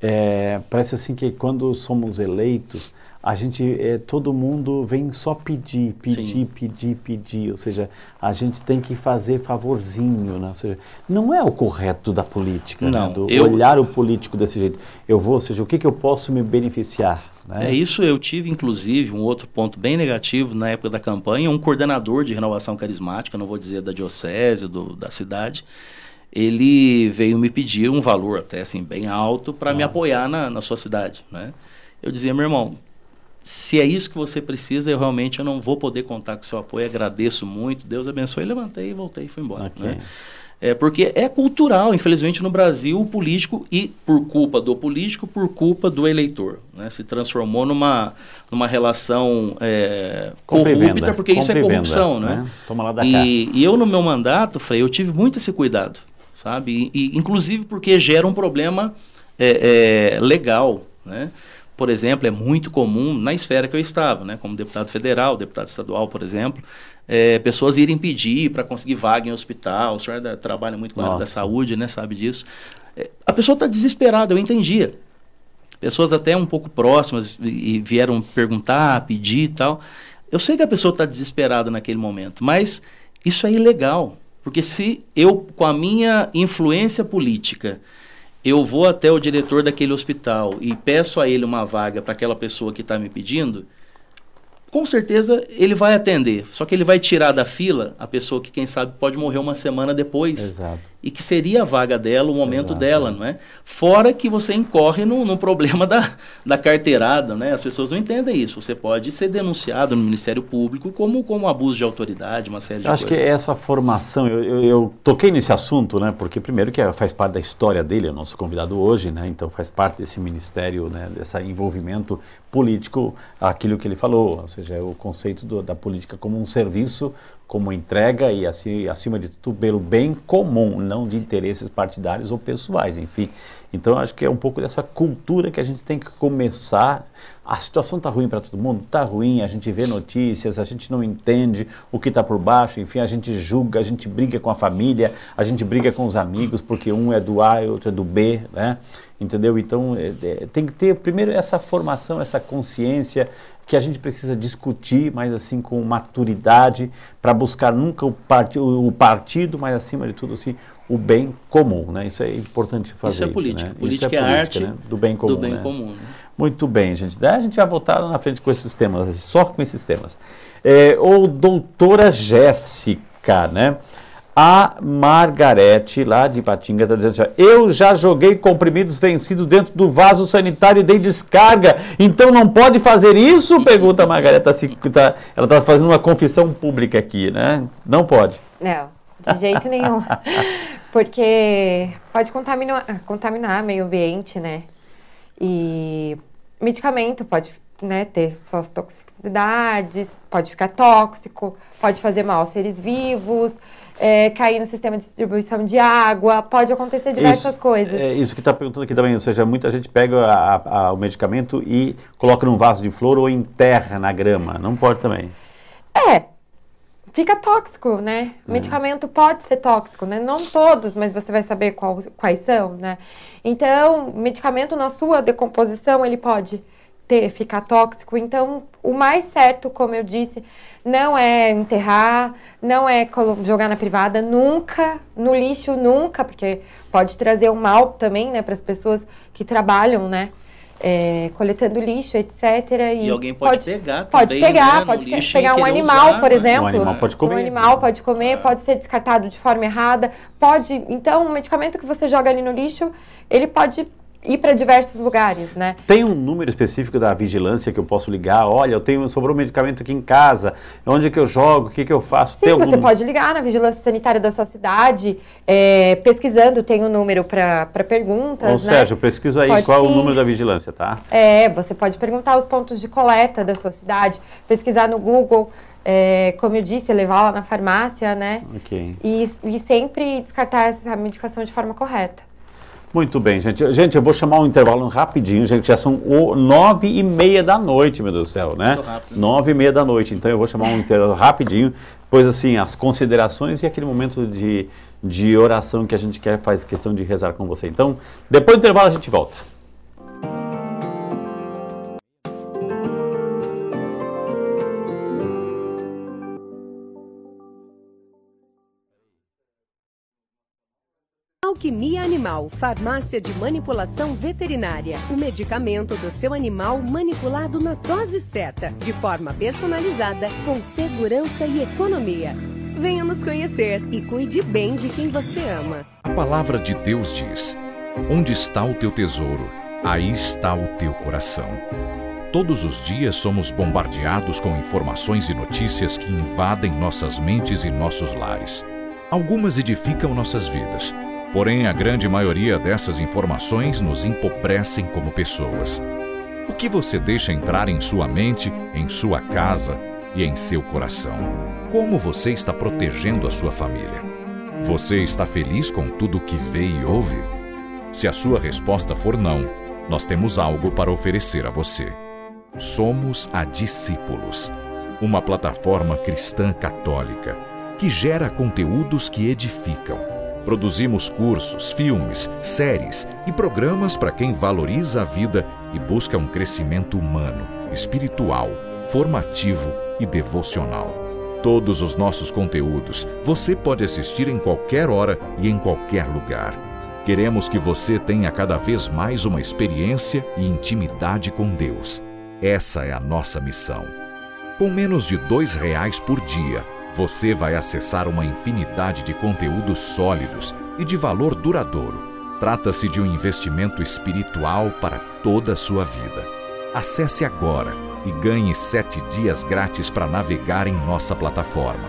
É, parece assim que quando somos eleitos, a gente, é, todo mundo vem só pedir, pedir, Sim. pedir, pedir. Ou seja, a gente tem que fazer favorzinho. Né? Ou seja, não é o correto da política, né? não, né? do eu... olhar o político desse jeito. Eu vou, ou seja, o que, que eu posso me beneficiar? Né? É isso, eu tive inclusive um outro ponto bem negativo na época da campanha, um coordenador de renovação carismática, não vou dizer da diocese, do, da cidade, ele veio me pedir um valor até assim bem alto para ah. me apoiar na, na sua cidade, né? Eu dizia, meu irmão, se é isso que você precisa, eu realmente eu não vou poder contar com seu apoio. Agradeço muito, Deus abençoe. Levantei, voltei e fui embora. Okay. Né? É porque é cultural, infelizmente, no Brasil, o político, e por culpa do político, por culpa do eleitor. Né? Se transformou numa, numa relação é, corrupta, porque isso é corrupção. Venda, né? né? Toma lá da e, e eu, no meu mandato, Frei, eu tive muito esse cuidado, sabe? E, e inclusive porque gera um problema é, é, legal, né? Por exemplo, é muito comum na esfera que eu estava, né, como deputado federal, deputado estadual, por exemplo, é, pessoas irem pedir para conseguir vaga em hospital. O senhor da, trabalha muito com a área da saúde, né, sabe disso. É, a pessoa está desesperada, eu entendia. Pessoas até um pouco próximas e vieram perguntar, pedir e tal. Eu sei que a pessoa está desesperada naquele momento, mas isso é ilegal. Porque se eu, com a minha influência política, eu vou até o diretor daquele hospital e peço a ele uma vaga para aquela pessoa que está me pedindo, com certeza ele vai atender. Só que ele vai tirar da fila a pessoa que, quem sabe, pode morrer uma semana depois. Exato. E que seria a vaga dela, o momento Exato. dela, não é? Fora que você incorre no, no problema da, da carteirada, né? As pessoas não entendem isso. Você pode ser denunciado no Ministério Público como, como abuso de autoridade, uma série de Acho coisas. que essa formação, eu, eu, eu, toquei nesse assunto, né? Porque primeiro que faz parte da história dele, é o nosso convidado hoje, né? Então faz parte desse ministério, né? Desse envolvimento político, aquilo que ele falou, ou seja, o conceito do, da política como um serviço, como entrega e assim, acima de tudo pelo bem comum, não de interesses partidários ou pessoais, enfim. Então acho que é um pouco dessa cultura que a gente tem que começar. A situação está ruim para todo mundo, está ruim, a gente vê notícias, a gente não entende o que está por baixo, enfim, a gente julga, a gente briga com a família, a gente briga com os amigos, porque um é do A e outro é do B, né? entendeu? Então é, é, tem que ter primeiro essa formação, essa consciência que a gente precisa discutir, mas assim com maturidade, para buscar nunca o, part, o, partido, mas acima de tudo assim o bem comum, né? Isso é importante fazer. Isso é política. Isso, né? política, isso é, política, arte né? do bem comum. Do bem né? comum. Né? Muito bem, gente. Daí a gente vai voltar na frente com esses temas, só com esses temas. É, ou doutora Jéssica, né? A Margarete, lá de Patinga, está dizendo assim, eu já joguei comprimidos vencidos dentro do vaso sanitário e dei descarga, então não pode fazer isso? Pergunta a Margarete, tá, tá, ela está fazendo uma confissão pública aqui, né? Não pode. Não, de jeito nenhum. Porque pode contaminar, contaminar meio ambiente, né? E medicamento pode né, ter suas toxicidades, pode ficar tóxico, pode fazer mal aos seres vivos é, cair no sistema de distribuição de água, pode acontecer diversas isso, coisas. É isso que está perguntando aqui também, ou seja, muita gente pega a, a, o medicamento e coloca num vaso de flor ou enterra na grama, não pode também. É, fica tóxico, né? É. medicamento pode ser tóxico, né? Não todos, mas você vai saber qual, quais são, né? Então, medicamento na sua decomposição, ele pode ter, ficar tóxico. Então, o mais certo, como eu disse, não é enterrar, não é jogar na privada, nunca, no lixo nunca, porque pode trazer um mal também, né, para as pessoas que trabalham, né? é, coletando lixo, etc. E, e alguém pode, pode pegar Pode também, pegar, né, pode pegar um animal, usar, por né? exemplo. Um animal pode comer. Um animal pode comer, É. pode ser descartado de forma errada. Pode, então, um medicamento que você joga ali no lixo, ele pode ir para diversos lugares, né? Tem um número específico da vigilância que eu posso ligar? Olha, eu tenho sobrou um medicamento aqui em casa. Onde é que eu jogo? O que, que eu faço? Sim, tem você algum... pode ligar na vigilância sanitária da sua cidade, é, pesquisando, tem um número para perguntas, Ô, né? Sérgio, pesquisa aí Pode qual é o sim. número da vigilância, tá? É, você pode perguntar os pontos de coleta da sua cidade, pesquisar no Google, é, como eu disse, levar lá na farmácia, né? Ok. E, e sempre descartar essa medicação de forma correta. Muito bem, gente. Gente, eu vou chamar um intervalo rapidinho, gente. Já são nove e meia da noite, meu Deus do céu, né? Nove e meia da noite. Então eu vou chamar um intervalo rapidinho. Depois, assim, as considerações e aquele momento de, de oração que a gente quer, faz questão de rezar com você. Então, depois do intervalo a gente volta. Alquimia Animal, farmácia de manipulação veterinária. O medicamento do seu animal manipulado na dose certa, de forma personalizada, com segurança e economia. Venha nos conhecer e cuide bem de quem você ama. A palavra de Deus diz: Onde está o teu tesouro, aí está o teu coração. Todos os dias somos bombardeados com informações e notícias que invadem nossas mentes e nossos lares. Algumas edificam nossas vidas, porém a grande maioria dessas informações nos empobrecem como pessoas. O que você deixa entrar em sua mente, em sua casa e em seu coração? Como você está protegendo a sua família? Você está feliz com tudo o que vê e ouve? Se a sua resposta for não, nós temos algo para oferecer a você. Somos a Discípulos, uma plataforma cristã católica que gera conteúdos que edificam. Produzimos cursos, filmes, séries e programas para quem valoriza a vida e busca um crescimento humano, espiritual, formativo e devocional. Todos os nossos conteúdos você pode assistir em qualquer hora e em qualquer lugar. Queremos que você tenha cada vez mais uma experiência e intimidade com Deus. Essa é a nossa missão. Com menos de dois reais por dia, você vai acessar uma infinidade de conteúdos sólidos e de valor duradouro. Trata-se de um investimento espiritual para toda a sua vida. Acesse agora e ganhe sete dias grátis para navegar em nossa plataforma.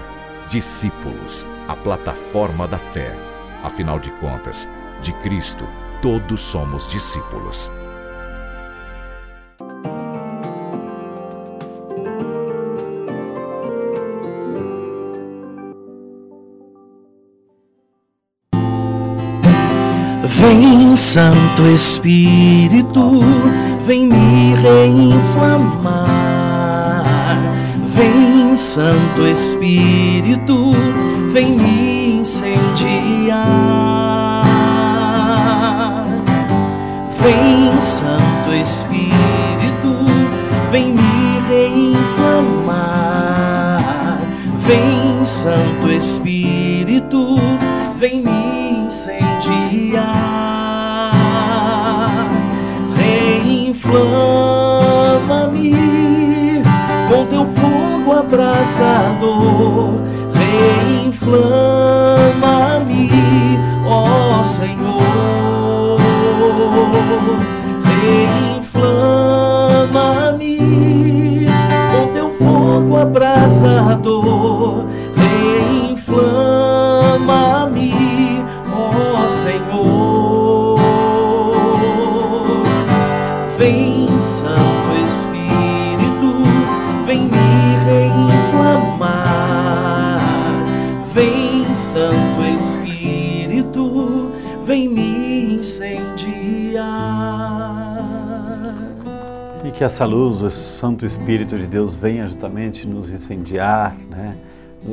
Discípulos, a plataforma da fé. Afinal de contas, de Cristo, todos somos discípulos. Vem, Santo Espírito, vem me reinflamar. Vem, Santo Espírito, vem me incendiar. Vem, Santo Espírito, vem me reinflamar. Vem, Santo Espírito, vem me incendiar. Reinflama-me com teu fogo abrasador. Reinflama-me, ó Senhor. Reinflama-me com teu fogo abrasador. Reinflama-me, Senhor. Vem, Santo Espírito, vem me reinflamar. Vem, Santo Espírito, vem me incendiar. E que essa luz, esse Santo Espírito de Deus venha justamente nos incendiar, né?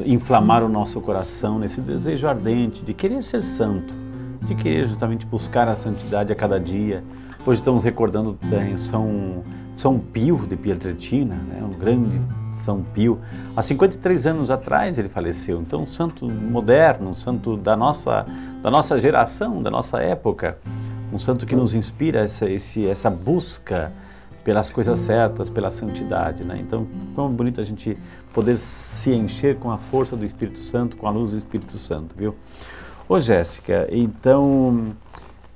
inflamar o nosso coração nesse desejo ardente de querer ser santo, de querer justamente buscar a santidade a cada dia. Hoje estamos recordando eh, São, São Pio de Pietrelcina, né? um grande São Pio. Há 53 anos atrás ele faleceu, então um santo moderno, um santo da nossa, da nossa geração, da nossa época um santo que nos inspira essa, esse, essa busca pelas coisas certas, pela santidade, né? Então, como bonito a gente poder se encher com a força do Espírito Santo, com a luz do Espírito Santo, viu? Ô Jéssica, então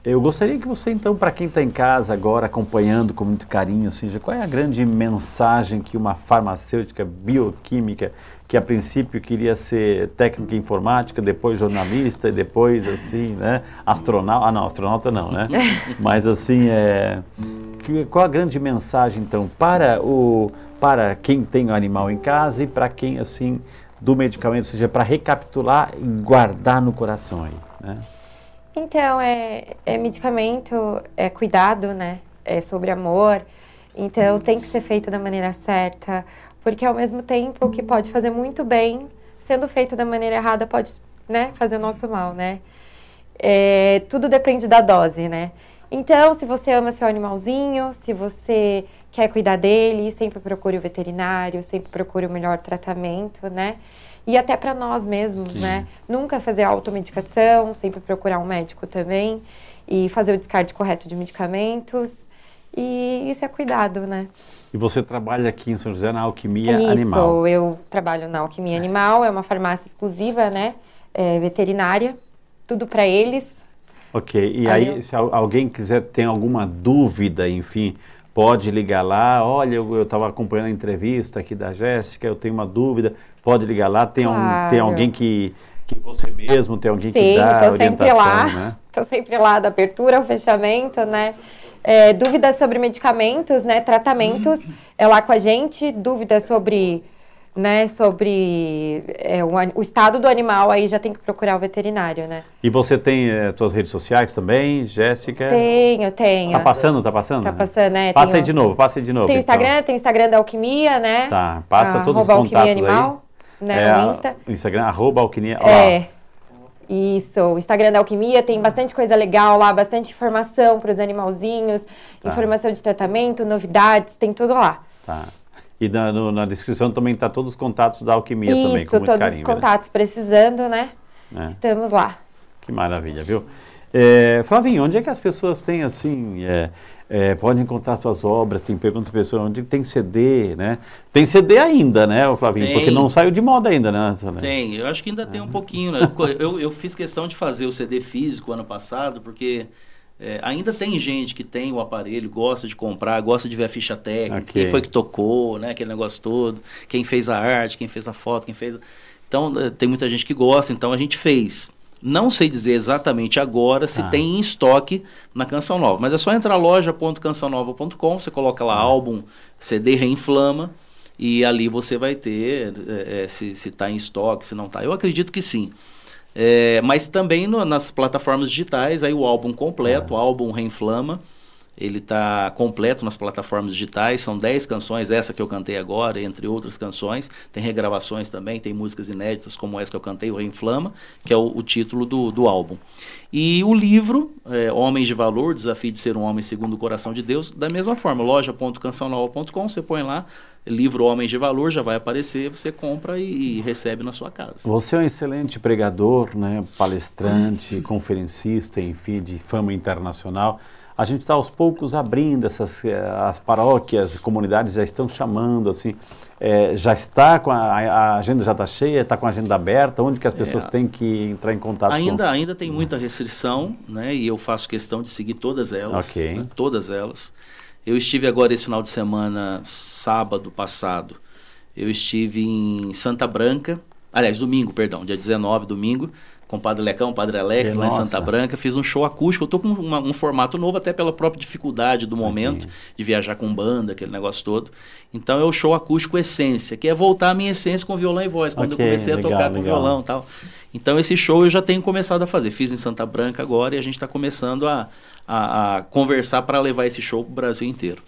eu gostaria que você, então, para quem está em casa agora acompanhando com muito carinho, seja, qual é a grande mensagem que uma farmacêutica bioquímica, que a princípio queria ser técnica informática, depois jornalista e depois, assim, né, astronauta, ah não, astronauta não, né, mas assim, é, que, qual a grande mensagem, então, para, o, para quem tem o animal em casa e para quem, assim, do medicamento, ou seja, para recapitular e guardar no coração aí, né? Então, é, é medicamento, é cuidado, né? É sobre amor. Então, tem que ser feito da maneira certa, porque ao mesmo tempo que pode fazer muito bem, sendo feito da maneira errada, pode né, fazer o nosso mal, né? É, tudo depende da dose, né? Então, se você ama seu animalzinho, se você quer cuidar dele, sempre procure o veterinário, sempre procure o melhor tratamento, né? e até para nós mesmos, Sim. né? Nunca fazer automedicação, sempre procurar um médico também e fazer o descarte correto de medicamentos. E isso é cuidado, né? E você trabalha aqui em São José na Alquimia isso, Animal? Isso, eu trabalho na Alquimia Animal, é uma farmácia exclusiva, né? É, veterinária, tudo para eles. Ok, e aí, aí eu... se alguém quiser, tem alguma dúvida, enfim, pode ligar lá, olha, eu estava acompanhando a entrevista aqui da Jéssica, eu tenho uma dúvida, pode ligar lá, tem, claro. um, tem alguém que, que você mesmo, tem alguém Sim, que dá tô orientação, sempre lá, né? Estou sempre lá, da abertura ao fechamento, né? É, dúvidas sobre medicamentos, né? Tratamentos, é lá com a gente, dúvidas sobre né, sobre é, o, o, estado do animal, aí já tem que procurar o veterinário, né? E você tem é, suas redes sociais também, Jéssica? Tenho, tenho. Tá passando, tá passando? Tá passando, né? Passa tenho, aí de novo, passa aí de novo. Tem o então. Instagram, tem o Instagram da Alquimia, né? Tá, passa todos os contatos animal, aí. Né, é, no Insta. O Instagram, arroba Alquimia, É. Isso, o Instagram da Alquimia tem bastante coisa legal lá, bastante informação para os animalzinhos, tá. informação de tratamento, novidades, tem tudo lá. Tá. E na, no, na descrição também está todos os contatos da Alquimia Isso, também, com muito todos carinho. os contatos precisando, né? É. Estamos lá. Que maravilha, viu? É, Flavinho, onde é que as pessoas têm assim, é, é, podem encontrar suas obras? Tem pergunta pessoas onde tem CD, né? Tem CD ainda, né, Flavinho? Tem. Porque não saiu de moda ainda, né? Tem, eu acho que ainda tem um pouquinho, né? eu, eu fiz questão de fazer o CD físico ano passado, porque é, ainda tem gente que tem o aparelho, gosta de comprar, gosta de ver a ficha técnica, okay. quem foi que tocou, né, aquele negócio todo, quem fez a arte, quem fez a foto, quem fez. Então, é, tem muita gente que gosta, então a gente fez. Não sei dizer exatamente agora se ah. tem em estoque na Canção Nova, mas é só entrar loja.cançãonova.com, você coloca lá ah. álbum, CD Reinflama, e ali você vai ter é, é se está em estoque, se não está. Eu acredito que sim. É, mas também no, nas plataformas digitais, aí o álbum completo, o álbum Reinflama, ele está completo nas plataformas digitais, são 10 canções, essa que eu cantei agora, entre outras canções. Tem regravações também, tem músicas inéditas como essa que eu cantei, o Reinflama, que é o, o título do, do álbum. E o livro, é, Homens de Valor, Desafio de Ser um Homem Segundo o Coração de Deus, da mesma forma, loja.cançãonova.com, você põe lá, livro Homens de Valor já vai aparecer, você compra e, e, recebe na sua casa. Você é um excelente pregador, né, palestrante, conferencista, enfim, de fama internacional. A gente está aos poucos abrindo essas eh, as paróquias, comunidades já estão chamando assim, é, já está com a, a agenda já está cheia, está com a agenda aberta. Onde que as pessoas é, têm que entrar em contato? Ainda com... ainda tem muita restrição, né? E eu faço questão de seguir todas elas, okay. né, todas elas. Eu estive agora esse final de semana, sábado passado, eu estive em Santa Branca, aliás, domingo, perdão, dia 19, domingo, com o Padre Lecão, o Padre Alex, lá em Santa Branca. Fiz um show acústico. Eu estou com uma, um formato novo, até pela própria dificuldade do momento, okay. de viajar com banda, aquele negócio todo. Então é o show acústico Essência, que é voltar a minha essência com violão e voz, quando okay, eu comecei legal, a tocar legal. com violão e tal. Então esse show eu já tenho começado a fazer. Fiz em Santa Branca agora e a gente está começando a, a, a conversar para levar esse show para o Brasil inteiro.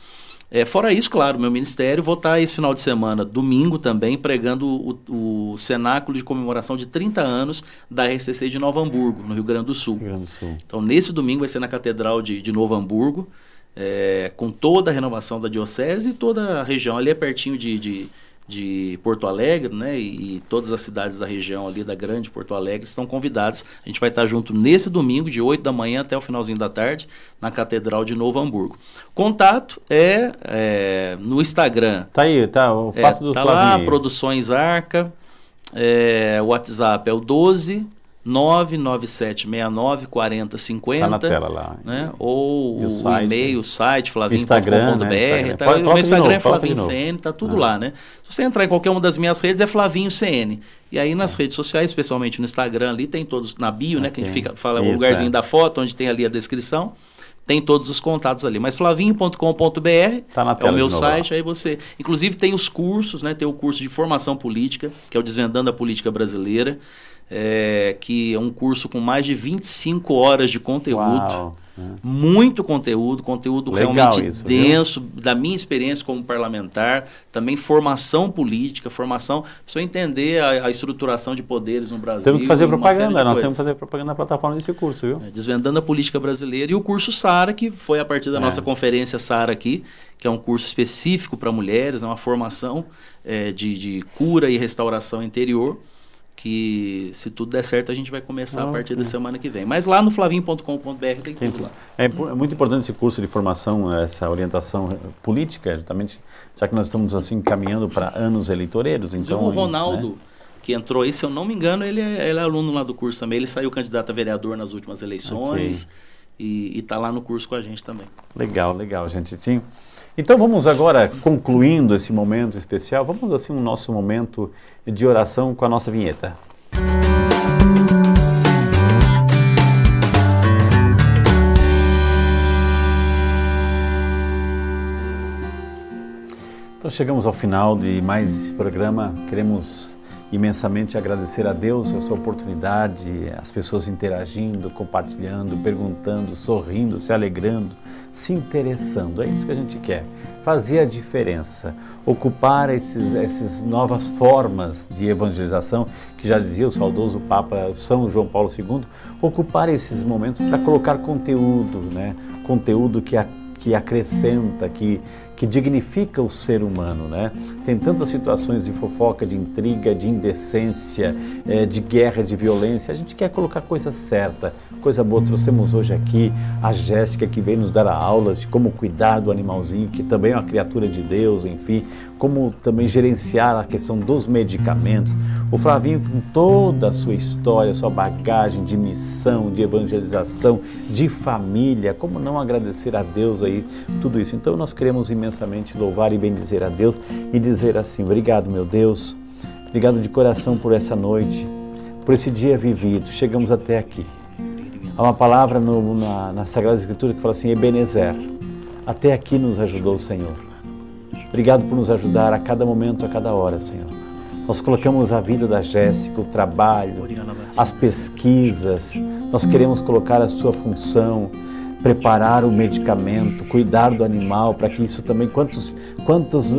É, fora isso, claro, meu ministério, vou estar esse final de semana, domingo também, pregando o, o cenáculo de comemoração de 30 anos da RCC de Novo Hamburgo, no Rio Grande do Sul. Grande do Sul. Então, nesse domingo vai ser na Catedral de, de Novo Hamburgo, é, com toda a renovação da diocese e toda a região. Ali é pertinho de, de de Porto Alegre, né, e, e, todas as cidades da região ali da grande Porto Alegre estão convidados. A gente vai estar junto nesse domingo, de 8 da manhã até o finalzinho da tarde, na Catedral de Novo Hamburgo. Contato é, é no Instagram. Tá aí, tá, o passo é, do Tá lá, Produções Arca, é, o WhatsApp é o 12 997694050. Está na tela lá. Né? Ou o, o e-mail, o site, flavinho.com.br. Né? Tá, o meu Instagram é Flavinho CN, tá tudo ah. lá, né? Se você entrar em qualquer uma das minhas redes, é Flavinho CN. E aí nas é. redes sociais, especialmente no Instagram ali, tem todos, na bio, okay. né? Que a gente fica, fala Isso, o lugarzinho é. da foto, onde tem ali a descrição. Tem todos os contatos ali. Mas flavinho.com.br tá é o meu site. Aí você. Inclusive tem os cursos, né? Tem o curso de formação política, que é o Desvendando a Política Brasileira é, que é um curso com mais de 25 horas de conteúdo. Uau. Muito conteúdo, conteúdo Legal realmente isso, denso, viu? da minha experiência como parlamentar, também formação política, formação, para entender a, a, estruturação de poderes no Brasil. Temos que fazer propaganda, nós temos que fazer propaganda na plataforma desse curso, viu? É, desvendando a política brasileira e o curso SARA, que foi a partir da é. nossa conferência SARA aqui, que é um curso específico para mulheres, é uma formação é, de, de cura e restauração interior que se tudo der certo a gente vai começar a partir da semana que vem. Mas lá no flavinho.com.br tem, tem tudo lá. É, é, muito importante esse curso de formação, essa orientação política, justamente, já que nós estamos assim caminhando para anos eleitoreiros. Então, o Ronaldo, né? que entrou aí, se eu não me engano, ele é, ele é, aluno lá do curso também. Ele saiu candidato a vereador nas últimas eleições okay. e está lá no curso com a gente também. Legal, legal, gente. Sim. Então vamos agora, concluindo esse momento especial, vamos assim um nosso momento de oração com a nossa vinheta. Então chegamos ao final de mais esse programa. Queremos imensamente agradecer a Deus essa oportunidade, as pessoas interagindo, compartilhando, perguntando, sorrindo, se alegrando, se interessando. É isso que a gente quer. Fazer a diferença, ocupar esses, essas novas formas de evangelização, que já dizia o saudoso Papa São João Paulo II, ocupar esses momentos para colocar conteúdo, né? conteúdo que, a, que acrescenta, que, que dignifica o ser humano, né? Tem tantas situações de fofoca, de intriga, de indecência, é, de guerra, de violência. A gente quer colocar coisa certa, coisa boa. Trouxemos hoje aqui a Jéssica que veio nos dar aulas de como cuidar do animalzinho, que também é uma criatura de Deus, enfim, como também gerenciar a questão dos medicamentos. O Flavinho, com toda a sua história, sua bagagem de missão, de evangelização, de família, como não agradecer a Deus aí tudo isso? Então nós queremos imensamente imensamente louvar e bendizer a Deus e dizer assim: Obrigado, meu Deus, obrigado de coração por essa noite, por esse dia vivido. Chegamos até aqui. Há uma palavra no, na, na Sagrada Escritura que fala assim: Ebenezer, até aqui nos ajudou o Senhor. Obrigado por nos ajudar a cada momento, a cada hora, Senhor. Nós colocamos a vida da Jéssica, o trabalho, as pesquisas, nós queremos colocar a sua função, preparar o medicamento, cuidar do animal, para que isso também, quantos, quantas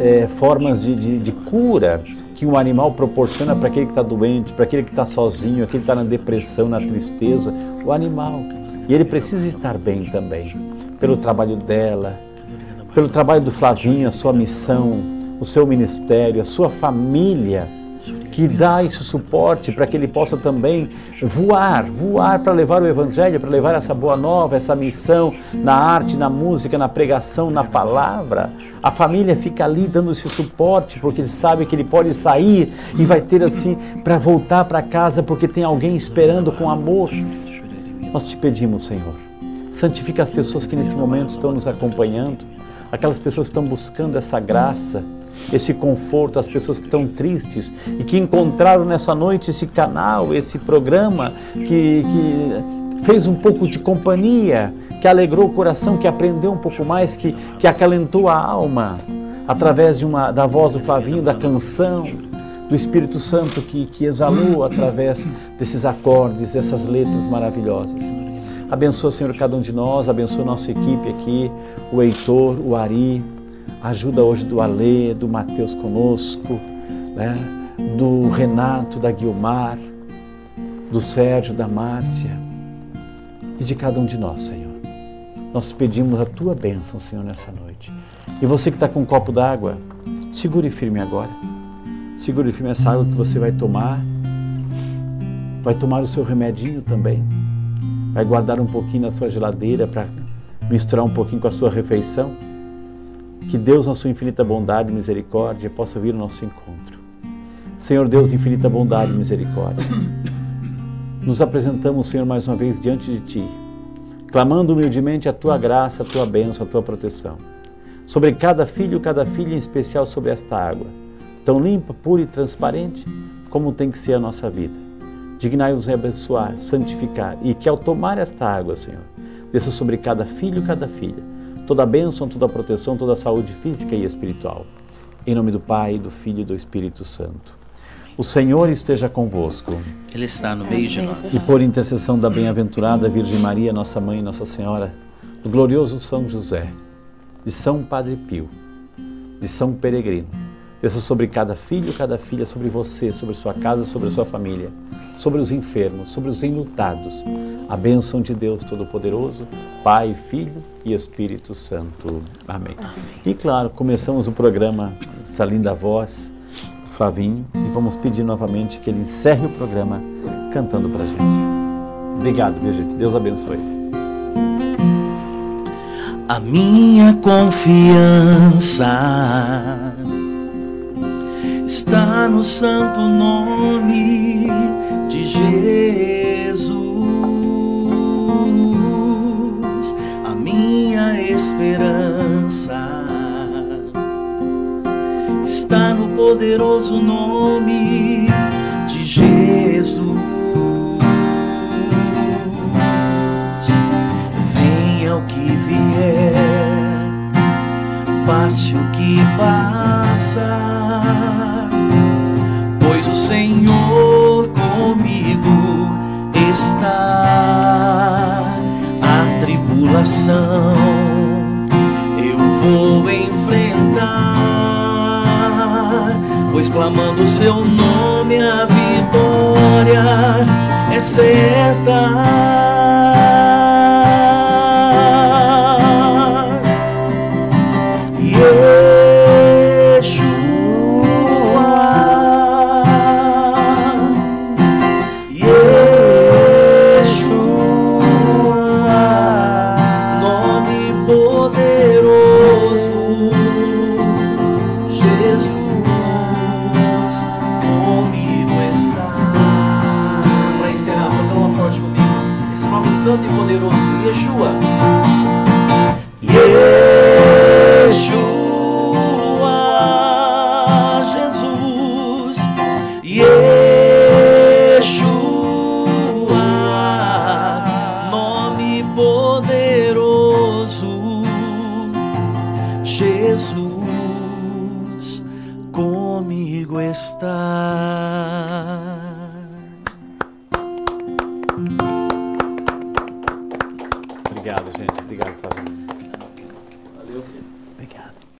é, formas de, de, de, cura que um animal proporciona para aquele que está doente, para aquele que está sozinho, aquele que está na depressão, na tristeza, o animal. E ele precisa estar bem também, pelo trabalho dela, pelo trabalho do Flavinho, a sua missão, o seu ministério, a sua família que dá esse suporte para que ele possa também voar, voar para levar o Evangelho, para levar essa boa nova, essa missão na arte, na música, na pregação, na palavra. A família fica ali dando esse suporte porque ele sabe que ele pode sair e vai ter assim para voltar para casa porque tem alguém esperando com amor. Nós te pedimos, Senhor, santifica as pessoas que nesse momento estão nos acompanhando, aquelas pessoas que estão buscando essa graça esse conforto às pessoas que estão tristes e que encontraram nessa noite esse canal, esse programa que, que fez um pouco de companhia, que alegrou o coração, que aprendeu um pouco mais, que, que acalentou a alma através de uma, da voz do Flavinho, da canção, do Espírito Santo que, que exalou através desses acordes, dessas letras maravilhosas. Abençoa, Senhor, cada um de nós, abençoa nossa equipe aqui, o Heitor, o Ari, ajuda hoje do Alê, do Mateus conosco, né? do Renato, da Guilmar, do Sérgio, da Márcia e de cada um de nós, Senhor. Nós pedimos a tua bênção, Senhor, nessa noite. E você que está com um copo d'água, Segure firme agora. Segure firme essa água que você vai tomar. Vai tomar o seu remedinho também. Vai guardar um pouquinho na sua geladeira para misturar um pouquinho com a sua refeição. Que Deus, na sua infinita bondade e misericórdia, possa vir ao nosso encontro. Senhor Deus, infinita bondade e misericórdia. Nos apresentamos, Senhor, mais uma vez diante de Ti, clamando humildemente a Tua graça, a Tua bênção, a Tua proteção. Sobre cada filho, cada filha, em especial sobre esta água, tão limpa, pura e transparente como tem que ser a nossa vida. Dignai-os abençoar, santificar e que ao tomar esta água, Senhor, desça sobre cada filho, cada filha, toda a bênção, toda a proteção, toda a saúde física e espiritual. Em nome do Pai, do Filho e do Espírito Santo. O Senhor esteja convosco. Ele está no meio de nós. E por intercessão da bem-aventurada Virgem Maria, nossa mãe, Nossa Senhora, do glorioso São José, de São Padre Pio, de São Peregrino, desça sobre cada filho, cada filha, sobre você, sobre sua casa, sobre sua família, sobre os enfermos, sobre os enlutados. A bênção de Deus Todo-Poderoso, Pai, Filho e Espírito Santo. Amém. Amém. E claro, começamos o programa, essa linda voz Flavinho e vamos pedir novamente que ele encerre o programa cantando para a gente. Obrigado, minha gente. Deus abençoe. A minha confiança está no santo nome de Jesus. A minha esperança está no poderoso nome de Jesus. Venha o que vier, passe o que passa, o Senhor comigo está. A tribulação eu vou enfrentar pois clamando o seu nome a vitória é certa.